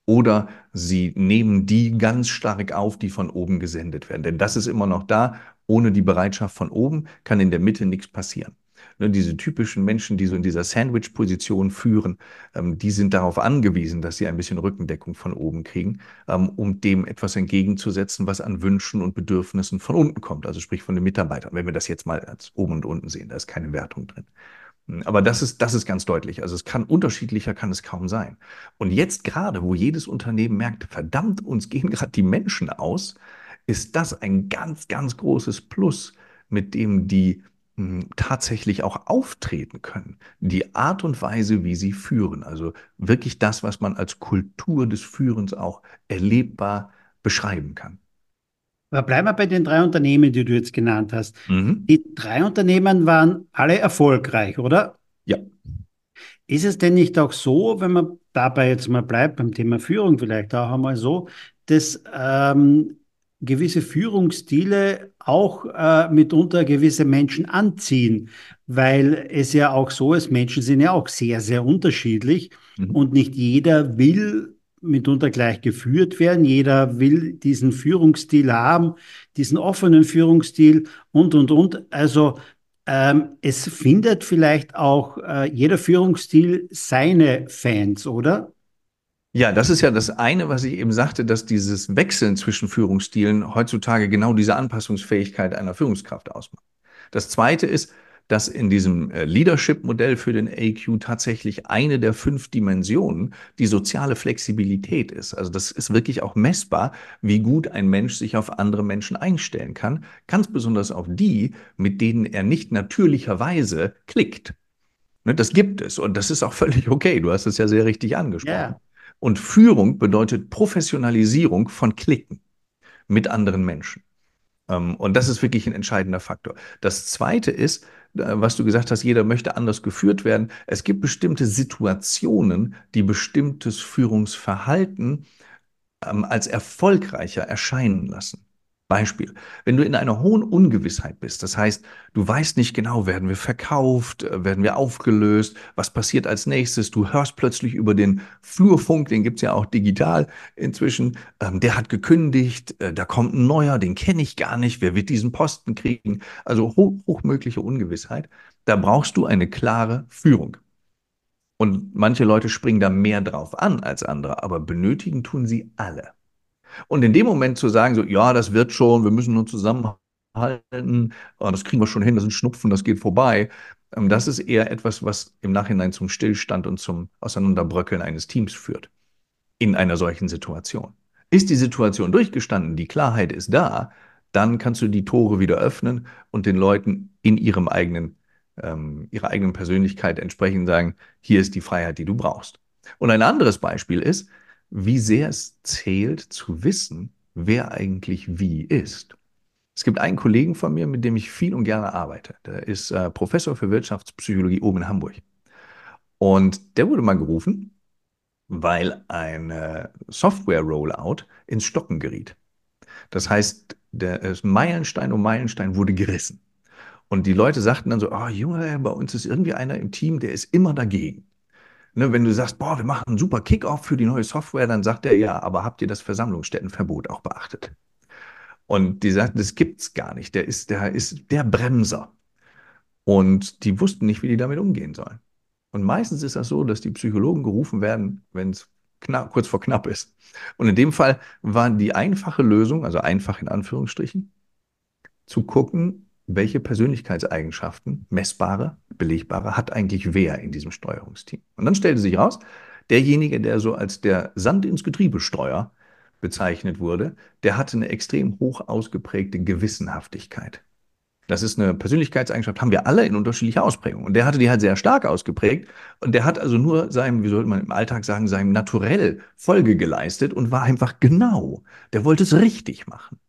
oder sie nehmen die ganz stark auf, die von oben gesendet werden. Denn das ist immer noch da. Ohne die Bereitschaft von oben kann in der Mitte nichts passieren. Ne, diese typischen Menschen, die so in dieser Sandwich-Position führen, ähm, die sind darauf angewiesen, dass sie ein bisschen Rückendeckung von oben kriegen, ähm, um dem etwas entgegenzusetzen, was an Wünschen und Bedürfnissen von unten kommt, also sprich von den Mitarbeitern. Wenn wir das jetzt mal als oben und unten sehen, da ist keine Wertung drin. Hm, aber das ist, das ist ganz deutlich. Also es kann unterschiedlicher kann es kaum sein. Und jetzt gerade, wo jedes Unternehmen merkt, verdammt, uns gehen gerade die Menschen aus, ist das ein ganz, ganz großes Plus, mit dem die tatsächlich auch auftreten können. Die Art und Weise, wie sie führen. Also wirklich das, was man als Kultur des Führens auch erlebbar beschreiben kann. Aber bleiben wir bei den drei Unternehmen, die du jetzt genannt hast. Mhm. Die drei Unternehmen waren alle erfolgreich, oder? Ja. Ist es denn nicht auch so, wenn man dabei jetzt mal bleibt, beim Thema Führung vielleicht auch einmal so, dass ähm, gewisse Führungsstile auch äh, mitunter gewisse Menschen anziehen, weil es ja auch so ist, Menschen sind ja auch sehr, sehr unterschiedlich mhm. und nicht jeder will mitunter gleich geführt werden, jeder will diesen Führungsstil haben, diesen offenen Führungsstil und, und, und. Also ähm, es findet vielleicht auch äh, jeder Führungsstil seine Fans, oder? Ja, das ist ja das eine, was ich eben sagte, dass dieses Wechseln zwischen Führungsstilen heutzutage genau diese Anpassungsfähigkeit einer Führungskraft ausmacht. Das zweite ist, dass in diesem äh, Leadership-Modell für den AQ tatsächlich eine der fünf Dimensionen die soziale Flexibilität ist. Also das ist wirklich auch messbar, wie gut ein Mensch sich auf andere Menschen einstellen kann, ganz besonders auf die, mit denen er nicht natürlicherweise klickt. Ne, das gibt es und das ist auch völlig okay. Du hast es ja sehr richtig angesprochen. Yeah. Und Führung bedeutet Professionalisierung von Klicken mit anderen Menschen. Ähm, und das ist wirklich ein entscheidender Faktor. Das Zweite ist, äh, was du gesagt hast, jeder möchte anders geführt werden. Es gibt bestimmte Situationen, die bestimmtes Führungsverhalten ähm, als erfolgreicher erscheinen lassen. Beispiel, wenn du in einer hohen Ungewissheit bist, das heißt, du weißt nicht genau, werden wir verkauft, äh, werden wir aufgelöst, was passiert als nächstes, du hörst plötzlich über den Flurfunk, den gibt es ja auch digital inzwischen, ähm, der hat gekündigt, äh, da kommt ein neuer, den kenne ich gar nicht, wer wird diesen Posten kriegen? Also hoch, hochmögliche Ungewissheit, da brauchst du eine klare Führung. Und manche Leute springen da mehr drauf an als andere, aber benötigen tun sie alle. Und in dem Moment zu sagen, so, ja, das wird schon, wir müssen nur zusammenhalten, oh, das kriegen wir schon hin, das ist ein Schnupfen, das geht vorbei. Ähm, das ist eher etwas, was im Nachhinein zum Stillstand und zum Auseinanderbröckeln eines Teams führt. In einer solchen Situation. Ist die Situation durchgestanden, die Klarheit ist da, dann kannst du die Tore wieder öffnen und den Leuten in ihrem eigenen, ähm, ihrer eigenen Persönlichkeit entsprechend sagen, hier ist die Freiheit, die du brauchst. Und ein anderes Beispiel ist, wie sehr es zählt zu wissen, wer eigentlich wie ist. Es gibt einen Kollegen von mir, mit dem ich viel und gerne arbeite. Der ist äh, Professor für Wirtschaftspsychologie oben in Hamburg. Und der wurde mal gerufen, weil ein äh, Software-Rollout ins Stocken geriet. Das heißt, der äh, Meilenstein um Meilenstein wurde gerissen. Und die Leute sagten dann so, oh Junge, bei uns ist irgendwie einer im Team, der ist immer dagegen. Ne, wenn du sagst, boah, wir machen einen super Kickoff für die neue Software, dann sagt er, ja, aber habt ihr das Versammlungsstättenverbot auch beachtet? Und die sagten, das gibt's gar nicht. Der ist, der ist der Bremser. Und die wussten nicht, wie die damit umgehen sollen. Und meistens ist das so, dass die Psychologen gerufen werden, wenn es kurz vor knapp ist. Und in dem Fall war die einfache Lösung, also einfach in Anführungsstrichen, zu gucken, welche Persönlichkeitseigenschaften, messbare, belegbare, hat eigentlich wer in diesem Steuerungsteam. Und dann stellte sich raus, derjenige, der so als der Sand ins Getriebesteuer bezeichnet wurde, der hatte eine extrem hoch ausgeprägte Gewissenhaftigkeit. Das ist eine Persönlichkeitseigenschaft, haben wir alle in unterschiedlicher Ausprägung. Und der hatte die halt sehr stark ausgeprägt. Und der hat also nur seinem, wie sollte man im Alltag sagen, seinem Naturell Folge geleistet und war einfach genau. Der wollte es richtig machen.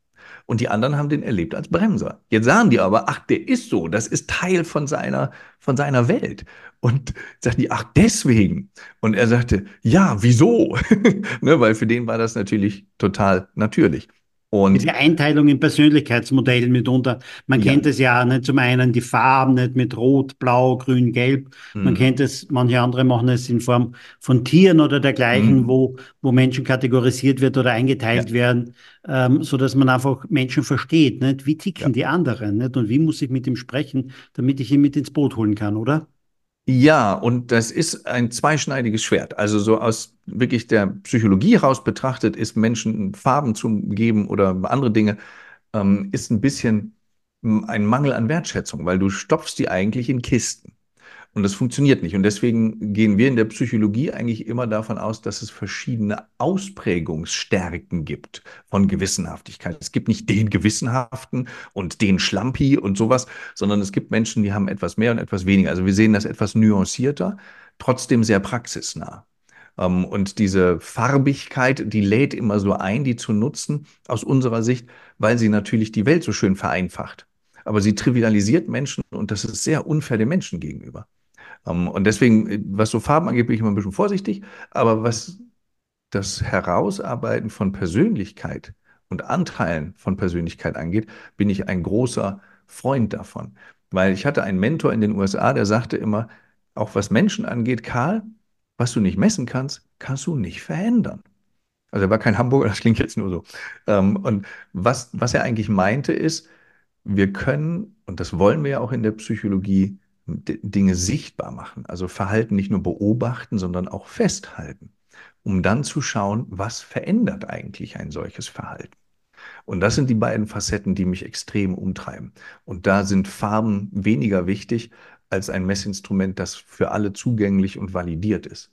Und die anderen haben den erlebt als Bremser. Jetzt sagen die aber, ach, der ist so, das ist Teil von seiner, von seiner Welt. Und sagten die, ach, deswegen. Und er sagte, ja, wieso? ne, weil für den war das natürlich total natürlich. Und Diese Einteilung in Persönlichkeitsmodellen mitunter. Man ja. kennt es ja nicht zum einen die Farben nicht mit Rot, Blau, Grün, Gelb. Mhm. Man kennt es, manche andere machen es in Form von Tieren oder dergleichen, mhm. wo, wo Menschen kategorisiert wird oder eingeteilt ja. werden, ähm, so dass man einfach Menschen versteht, nicht? Wie ticken ja. die anderen, nicht? Und wie muss ich mit ihm sprechen, damit ich ihn mit ins Boot holen kann, oder? Ja, und das ist ein zweischneidiges Schwert. Also so aus wirklich der Psychologie heraus betrachtet, ist Menschen Farben zu geben oder andere Dinge, ähm, ist ein bisschen ein Mangel an Wertschätzung, weil du stopfst die eigentlich in Kisten. Und das funktioniert nicht. Und deswegen gehen wir in der Psychologie eigentlich immer davon aus, dass es verschiedene Ausprägungsstärken gibt von Gewissenhaftigkeit. Es gibt nicht den Gewissenhaften und den Schlampi und sowas, sondern es gibt Menschen, die haben etwas mehr und etwas weniger. Also wir sehen das etwas nuancierter, trotzdem sehr praxisnah. Ähm, und diese Farbigkeit, die lädt immer so ein, die zu nutzen, aus unserer Sicht, weil sie natürlich die Welt so schön vereinfacht. Aber sie trivialisiert Menschen und das ist sehr unfair den Menschen gegenüber. Ähm, und deswegen, was so Farben angeht, bin ich immer ein bisschen vorsichtig. Aber was das Herausarbeiten von Persönlichkeit und Anteilen von Persönlichkeit angeht, bin ich ein großer Freund davon. Weil ich hatte einen Mentor in den USA, der sagte immer, auch was Menschen angeht, Karl, was du nicht messen kannst, kannst du nicht verändern. Also er war kein Hamburger, das klingt jetzt nur so. Ähm, und was, was er eigentlich meinte, ist, wir können, und das wollen wir ja auch in der Psychologie, Dinge sichtbar machen, also Verhalten nicht nur beobachten, sondern auch festhalten, um dann zu schauen, was verändert eigentlich ein solches Verhalten. Und das sind die beiden Facetten, die mich extrem umtreiben. Und da sind Farben weniger wichtig als ein Messinstrument, das für alle zugänglich und validiert ist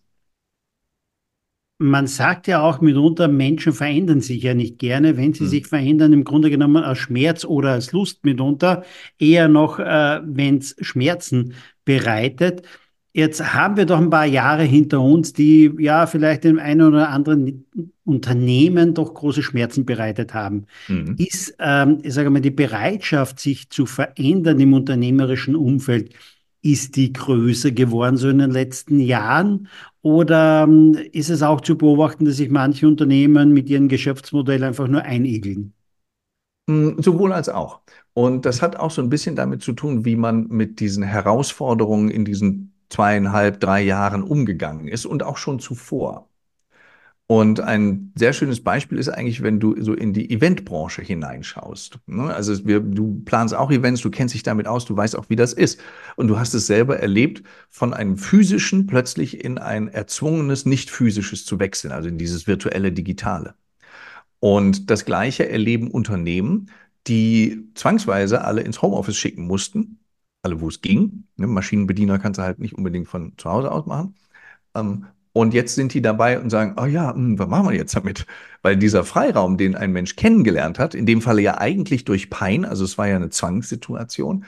man sagt ja auch mitunter, Menschen verändern sich ja nicht gerne. Wenn sie mhm. sich verändern, im Grunde genommen aus Schmerz oder aus Lust mitunter, eher noch, äh, wenn es Schmerzen bereitet. Jetzt haben wir doch ein paar Jahre hinter uns, die ja vielleicht dem einen oder anderen Unternehmen doch große Schmerzen bereitet haben. Mhm. Ist, ähm, ich sage mal, die Bereitschaft, sich zu verändern im unternehmerischen Umfeld, ist die größer geworden so in den letzten Jahren? Oder ähm, ist es auch zu beobachten, dass sich manche Unternehmen mit ihrem Geschäftsmodell einfach nur einigeln? Hm, sowohl als auch. Und das hat auch so ein bisschen damit zu tun, wie man mit diesen Herausforderungen in diesen zweieinhalb, drei Jahren umgegangen ist und auch schon zuvor. Und ein sehr schönes Beispiel ist eigentlich, wenn du so in die Eventbranche hineinschaust. Ne? Also wir, du planst auch Events, du kennst dich damit aus, du weißt auch, wie das ist. Und du hast es selber erlebt, von einem physischen plötzlich in ein erzwungenes, nicht physisches zu wechseln, also in dieses virtuelle, digitale. Und das Gleiche erleben Unternehmen, die zwangsweise alle ins Homeoffice schicken mussten, alle wo es ging. Ne? Maschinenbediener kannst du halt nicht unbedingt von zu Hause aus machen. Und jetzt sind die dabei und sagen, oh ja, hm, was machen wir jetzt damit? Weil dieser Freiraum, den ein Mensch kennengelernt hat, in dem Falle ja eigentlich durch Pein, also es war ja eine Zwangssituation,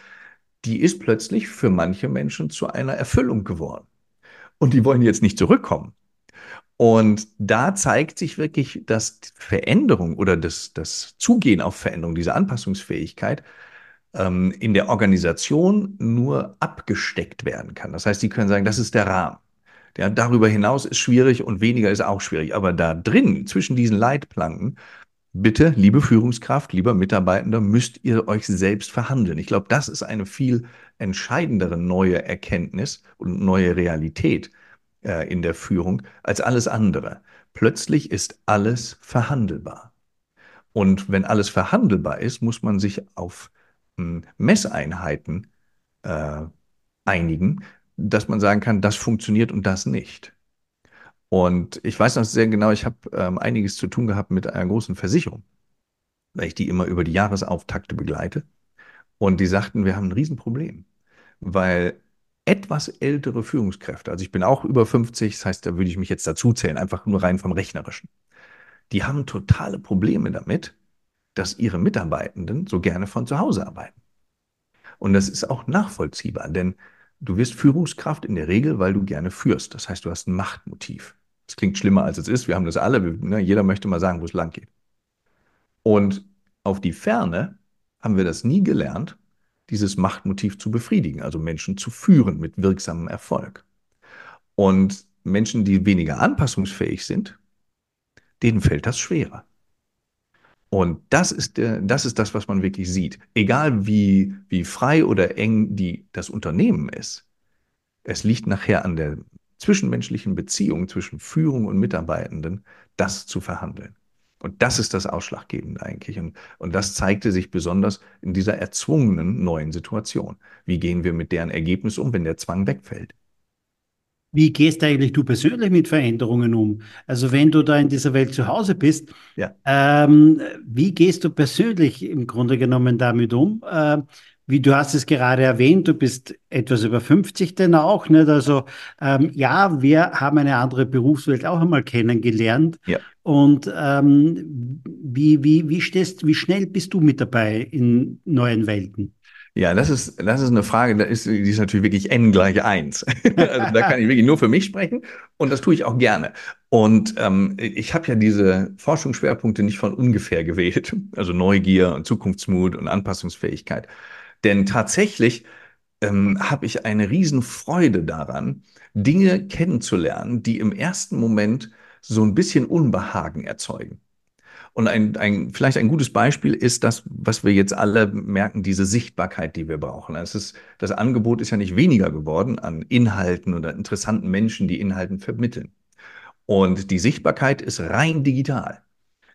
die ist plötzlich für manche Menschen zu einer Erfüllung geworden. Und die wollen jetzt nicht zurückkommen. Und da zeigt sich wirklich, dass Veränderung oder das, das Zugehen auf Veränderung, diese Anpassungsfähigkeit ähm, in der Organisation nur abgesteckt werden kann. Das heißt, die können sagen, das ist der Rahmen. Ja, darüber hinaus ist schwierig und weniger ist auch schwierig. Aber da drin, zwischen diesen Leitplanken, bitte, liebe Führungskraft, lieber Mitarbeitender, müsst ihr euch selbst verhandeln. Ich glaube, das ist eine viel entscheidendere neue Erkenntnis und neue Realität äh, in der Führung als alles andere. Plötzlich ist alles verhandelbar. Und wenn alles verhandelbar ist, muss man sich auf hm, Messeinheiten äh, einigen, dass man sagen kann, das funktioniert und das nicht. Und ich weiß noch sehr genau, ich habe ähm, einiges zu tun gehabt mit einer großen Versicherung, weil ich die immer über die Jahresauftakte begleite. Und die sagten, wir haben ein Riesenproblem, weil etwas ältere Führungskräfte, also ich bin auch über 50, das heißt, da würde ich mich jetzt dazu zählen, einfach nur rein vom Rechnerischen, die haben totale Probleme damit, dass ihre Mitarbeitenden so gerne von zu Hause arbeiten. Und das ist auch nachvollziehbar, denn du wirst Führungskraft in der Regel, weil du gerne führst. Das heißt, du hast ein Machtmotiv. Das klingt schlimmer, als es ist. Wir haben das alle. Ne? Jeder möchte mal sagen, wo es lang geht. Und auf die Ferne haben wir das nie gelernt, dieses Machtmotiv zu befriedigen, also Menschen zu führen mit wirksamem Erfolg. Und Menschen, die weniger anpassungsfähig sind, denen fällt das schwerer. Und das ist, der, das ist das, was man wirklich sieht. Egal wie, wie frei oder eng die, das Unternehmen ist, es liegt nachher an der zwischenmenschlichen Beziehung zwischen Führung und Mitarbeitenden, das zu verhandeln. Und das ist das Ausschlaggebende eigentlich. Und, und das zeigte sich besonders in dieser erzwungenen neuen Situation. Wie gehen wir mit deren Ergebnis um, wenn der Zwang wegfällt? Wie gehst eigentlich du persönlich mit Veränderungen um? Also wenn du da in dieser Welt zu Hause bist, ja. ähm, wie gehst du persönlich im Grunde genommen damit um? Äh, wie du hast es gerade erwähnt, du bist etwas über 50 denn auch, nicht? Also ähm, ja, wir haben eine andere Berufswelt auch einmal kennengelernt. Ja. Und ähm, wie, wie, wie, stehst, wie schnell bist du mit dabei in neuen Welten? Ja, das ist, das ist eine Frage, da ist, die ist natürlich wirklich n gleich eins. also da kann ich wirklich nur für mich sprechen und das tue ich auch gerne. Und ähm, ich habe ja diese Forschungsschwerpunkte nicht von ungefähr gewählt, also Neugier und Zukunftsmut und Anpassungsfähigkeit. Denn tatsächlich ähm, habe ich eine Riesenfreude daran, Dinge kennenzulernen, die im ersten Moment so ein bisschen Unbehagen erzeugen. Und ein, ein, vielleicht ein gutes Beispiel ist das, was wir jetzt alle merken, diese Sichtbarkeit, die wir brauchen. Es ist, das Angebot ist ja nicht weniger geworden an Inhalten oder interessanten Menschen, die Inhalten vermitteln. Und die Sichtbarkeit ist rein digital.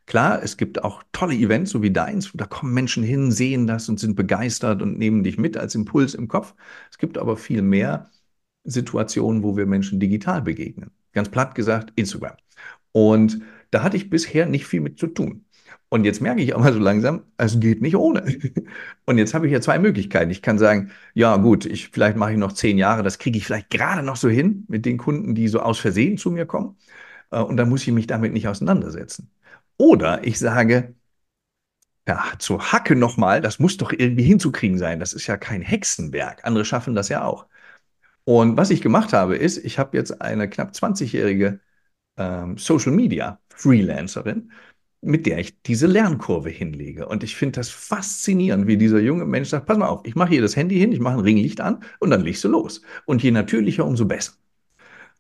Klar, es gibt auch tolle Events, so wie deins, da kommen Menschen hin, sehen das und sind begeistert und nehmen dich mit als Impuls im Kopf. Es gibt aber viel mehr Situationen, wo wir Menschen digital begegnen. Ganz platt gesagt, Instagram. Und da hatte ich bisher nicht viel mit zu tun. Und jetzt merke ich aber so langsam, es geht nicht ohne. Und jetzt habe ich ja zwei Möglichkeiten. Ich kann sagen, ja gut, ich, vielleicht mache ich noch zehn Jahre, das kriege ich vielleicht gerade noch so hin mit den Kunden, die so aus Versehen zu mir kommen. Äh, und dann muss ich mich damit nicht auseinandersetzen. Oder ich sage, ja, zur Hacke nochmal, das muss doch irgendwie hinzukriegen sein. Das ist ja kein Hexenwerk. Andere schaffen das ja auch. Und was ich gemacht habe, ist, ich habe jetzt eine knapp 20-jährige ähm, Social Media Freelancerin, mit der ich diese Lernkurve hinlege. Und ich finde das faszinierend, wie dieser junge Mensch sagt, pass mal auf, ich mache hier das Handy hin, ich mache ein Ringlicht an und dann legst du los. Und je natürlicher, umso besser.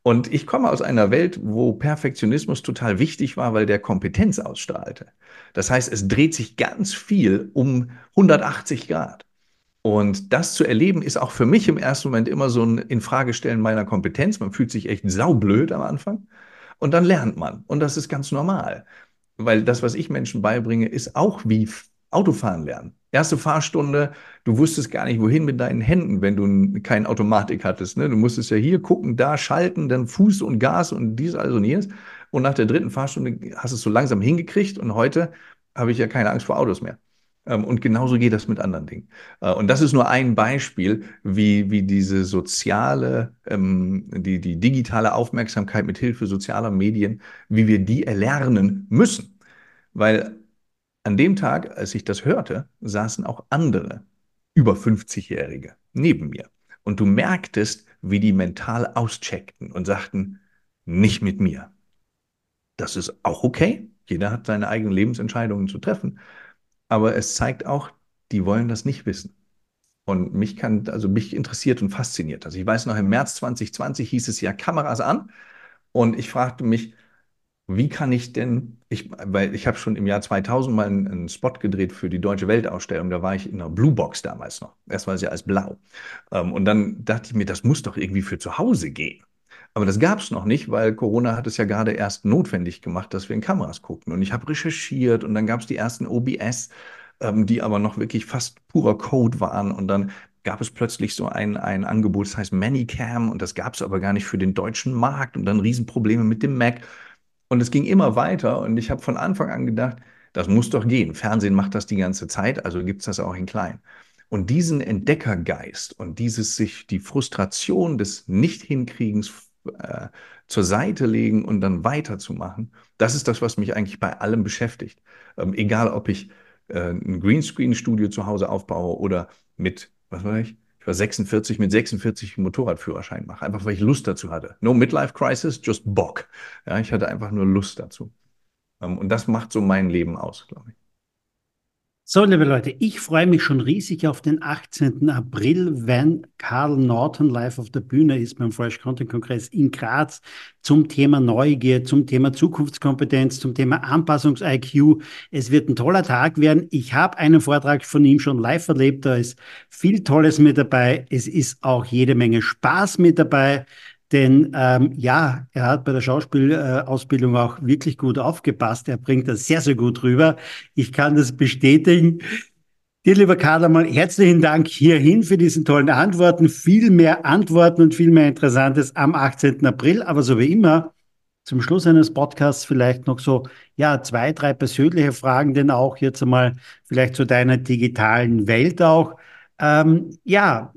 Und ich komme aus einer Welt, wo Perfektionismus total wichtig war, weil der Kompetenz ausstrahlte. Das heißt, es dreht sich ganz viel um 180 Grad. Und das zu erleben, ist auch für mich im ersten Moment immer so ein Infragestellen meiner Kompetenz. Man fühlt sich echt saublöd am Anfang. Und dann lernt man. Und das ist ganz normal. Weil das, was ich Menschen beibringe, ist auch wie Autofahren lernen. Erste Fahrstunde, du wusstest gar nicht, wohin mit deinen Händen, wenn du keine Automatik hattest. Ne? Du musstest ja hier gucken, da schalten, dann Fuß und Gas und dies, also und jenes. Und nach der dritten Fahrstunde hast du es so langsam hingekriegt und heute habe ich ja keine Angst vor Autos mehr. Ähm, und genauso geht das mit anderen Dingen. Äh, und das ist nur ein Beispiel, wie, wie diese soziale, ähm, die, die digitale Aufmerksamkeit mit Hilfe sozialer Medien, wie wir die erlernen müssen. Weil an dem Tag, als ich das hörte, saßen auch andere über 50-Jährige neben mir. Und du merktest, wie die mental auscheckten und sagten, nicht mit mir. Das ist auch okay. Jeder hat seine eigenen Lebensentscheidungen zu treffen. Aber es zeigt auch, die wollen das nicht wissen. Und mich kann, also mich interessiert und fasziniert. Also ich weiß noch, im März 2020 hieß es ja Kameras an. Und ich fragte mich, wie kann ich denn, ich, weil ich habe schon im Jahr 2000 mal einen, einen, Spot gedreht für die Deutsche Weltausstellung, da war ich in einer Blue Box damals noch. Erst war es ja als blau. Ähm, und dann dachte ich mir, das muss doch irgendwie für zu Hause gehen. Aber das gab es noch nicht, weil Corona hat es ja gerade erst notwendig gemacht, dass wir in Kameras guckten. Und ich habe recherchiert und dann gab es die ersten OBS, ähm, die aber noch wirklich fast purer Code waren. Und dann gab es plötzlich so ein, ein Angebot, das heißt Manicam und das gab es aber gar nicht für den deutschen Markt und dann Riesenprobleme mit dem Mac. Und es ging immer weiter und ich habe von Anfang an gedacht, das muss doch gehen. Fernsehen macht das die ganze Zeit, also gibt es das auch in klein. Und diesen Entdeckergeist und dieses sich die Frustration des Nicht-Hinkriegens äh, zur Seite legen und dann weiterzumachen, das ist das, was mich eigentlich bei allem beschäftigt. Ähm, egal, ob ich äh, ein Greenscreen-Studio zu Hause aufbaue oder mit, was war ich? Ich war 46 mit 46 Motorradführerschein mache, einfach weil ich Lust dazu hatte. No Midlife Crisis, just Bock. Ja, ich hatte einfach nur Lust dazu. Ähm, und das macht so mein Leben aus, glaube ich. So, liebe Leute, ich freue mich schon riesig auf den 18. April, wenn Karl Norton live auf der Bühne ist beim Fresh Content Kongress in Graz zum Thema Neugier, zum Thema Zukunftskompetenz, zum Thema Anpassungs-IQ. Es wird ein toller Tag werden. Ich habe einen Vortrag von ihm schon live erlebt. Da ist viel Tolles mit dabei. Es ist auch jede Menge Spaß mit dabei. Denn ähm, ja, er hat bei der Schauspielausbildung auch wirklich gut aufgepasst. Er bringt das sehr, sehr gut rüber. Ich kann das bestätigen. Dir, lieber Karl, mal herzlichen Dank hierhin für diesen tollen Antworten. Viel mehr Antworten und viel mehr Interessantes am 18. April. Aber so wie immer, zum Schluss eines Podcasts vielleicht noch so, ja, zwei, drei persönliche Fragen, denn auch jetzt einmal vielleicht zu deiner digitalen Welt auch. Ähm, ja,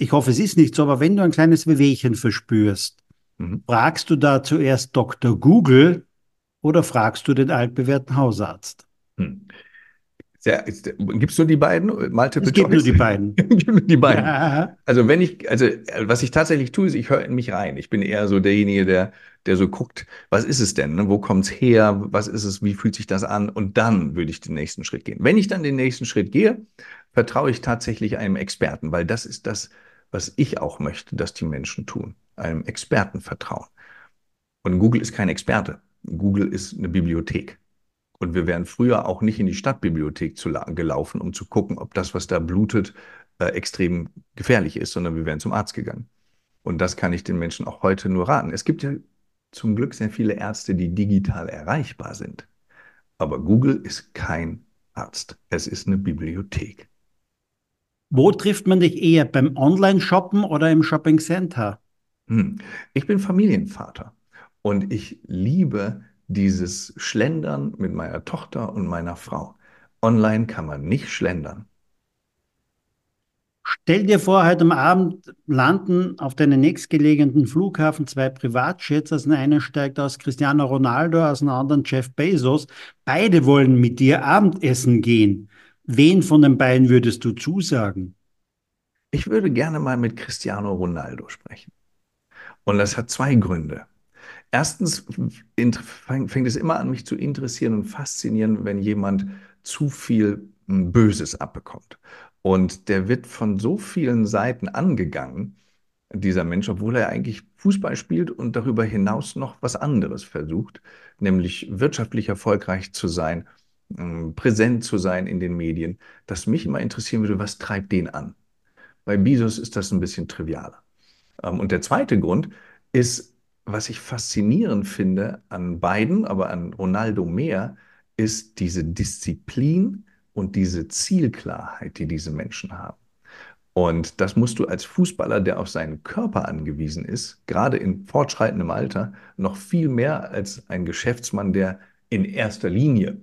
ich hoffe, es ist nicht so, aber wenn du ein kleines Wehwehchen verspürst, mhm. fragst du da zuerst Dr. Google oder fragst du den altbewährten Hausarzt? Hm. Gibt es nur die beiden? Multiple es gibt nur die beiden. die beiden. Ja. Also wenn ich, also was ich tatsächlich tue, ist, ich höre in mich rein. Ich bin eher so derjenige, der, der so guckt, was ist es denn? Ne? Wo kommt es her? Was ist es? Wie fühlt sich das an? Und dann würde ich den nächsten Schritt gehen. Wenn ich dann den nächsten Schritt gehe, vertraue ich tatsächlich einem Experten, weil das ist das, was ich auch möchte, dass die Menschen tun, einem Experten vertrauen. Und Google ist kein Experte. Google ist eine Bibliothek. Und wir wären früher auch nicht in die Stadtbibliothek zu gelaufen, um zu gucken, ob das, was da blutet, äh, extrem gefährlich ist, sondern wir wären zum Arzt gegangen. Und das kann ich den Menschen auch heute nur raten. Es gibt ja zum Glück sehr viele Ärzte, die digital erreichbar sind. Aber Google ist kein Arzt. Es ist eine Bibliothek. Wo trifft man dich eher? Beim Online-Shoppen oder im Shopping Center? Hm. Ich bin Familienvater und ich liebe dieses Schlendern mit meiner Tochter und meiner Frau. Online kann man nicht schlendern. Stell dir vor, heute am Abend landen auf deinem nächstgelegenen Flughafen zwei Privatjets. Aus dem einen steigt aus Cristiano Ronaldo, aus dem anderen Jeff Bezos. Beide wollen mit dir Abendessen gehen. Wen von den beiden würdest du zusagen? Ich würde gerne mal mit Cristiano Ronaldo sprechen. Und das hat zwei Gründe. Erstens fängt es immer an, mich zu interessieren und faszinieren, wenn jemand zu viel hm, Böses abbekommt. Und der wird von so vielen Seiten angegangen, dieser Mensch, obwohl er eigentlich Fußball spielt und darüber hinaus noch was anderes versucht, nämlich wirtschaftlich erfolgreich zu sein präsent zu sein in den Medien, dass mich immer interessieren würde, was treibt den an? Bei Bezos ist das ein bisschen trivialer. Ähm, und der zweite Grund ist, was ich faszinierend finde an beiden, aber an Ronaldo mehr, ist diese Disziplin und diese Zielklarheit, die diese Menschen haben. Und das musst du als Fußballer, der auf seinen Körper angewiesen ist, gerade in fortschreitendem Alter, noch viel mehr als ein Geschäftsmann, der in erster Linie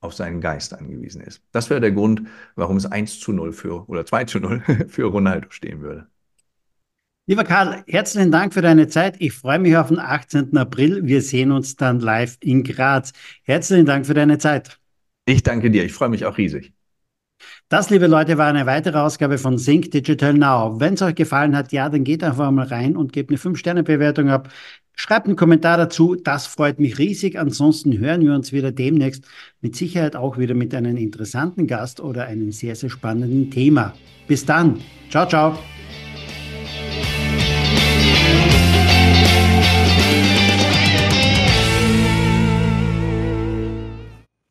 auf seinen Geist angewiesen ist. Das wäre der Grund, warum es 1 zu 0 für oder 2 zu 0 für Ronaldo stehen würde. Lieber Karl, herzlichen Dank für deine Zeit. Ich freue mich auf den 18. April. Wir sehen uns dann live in Graz. Herzlichen Dank für deine Zeit. Ich danke dir. Ich freue mich auch riesig. Das, liebe Leute, war eine weitere Ausgabe von Sync Digital Now. Wenn es euch gefallen hat, ja, dann geht einfach mal rein und gebt eine 5-Sterne-Bewertung ab Schreibt einen Kommentar dazu, das freut mich riesig. Ansonsten hören wir uns wieder demnächst mit Sicherheit auch wieder mit einem interessanten Gast oder einem sehr, sehr spannenden Thema. Bis dann. Ciao, ciao.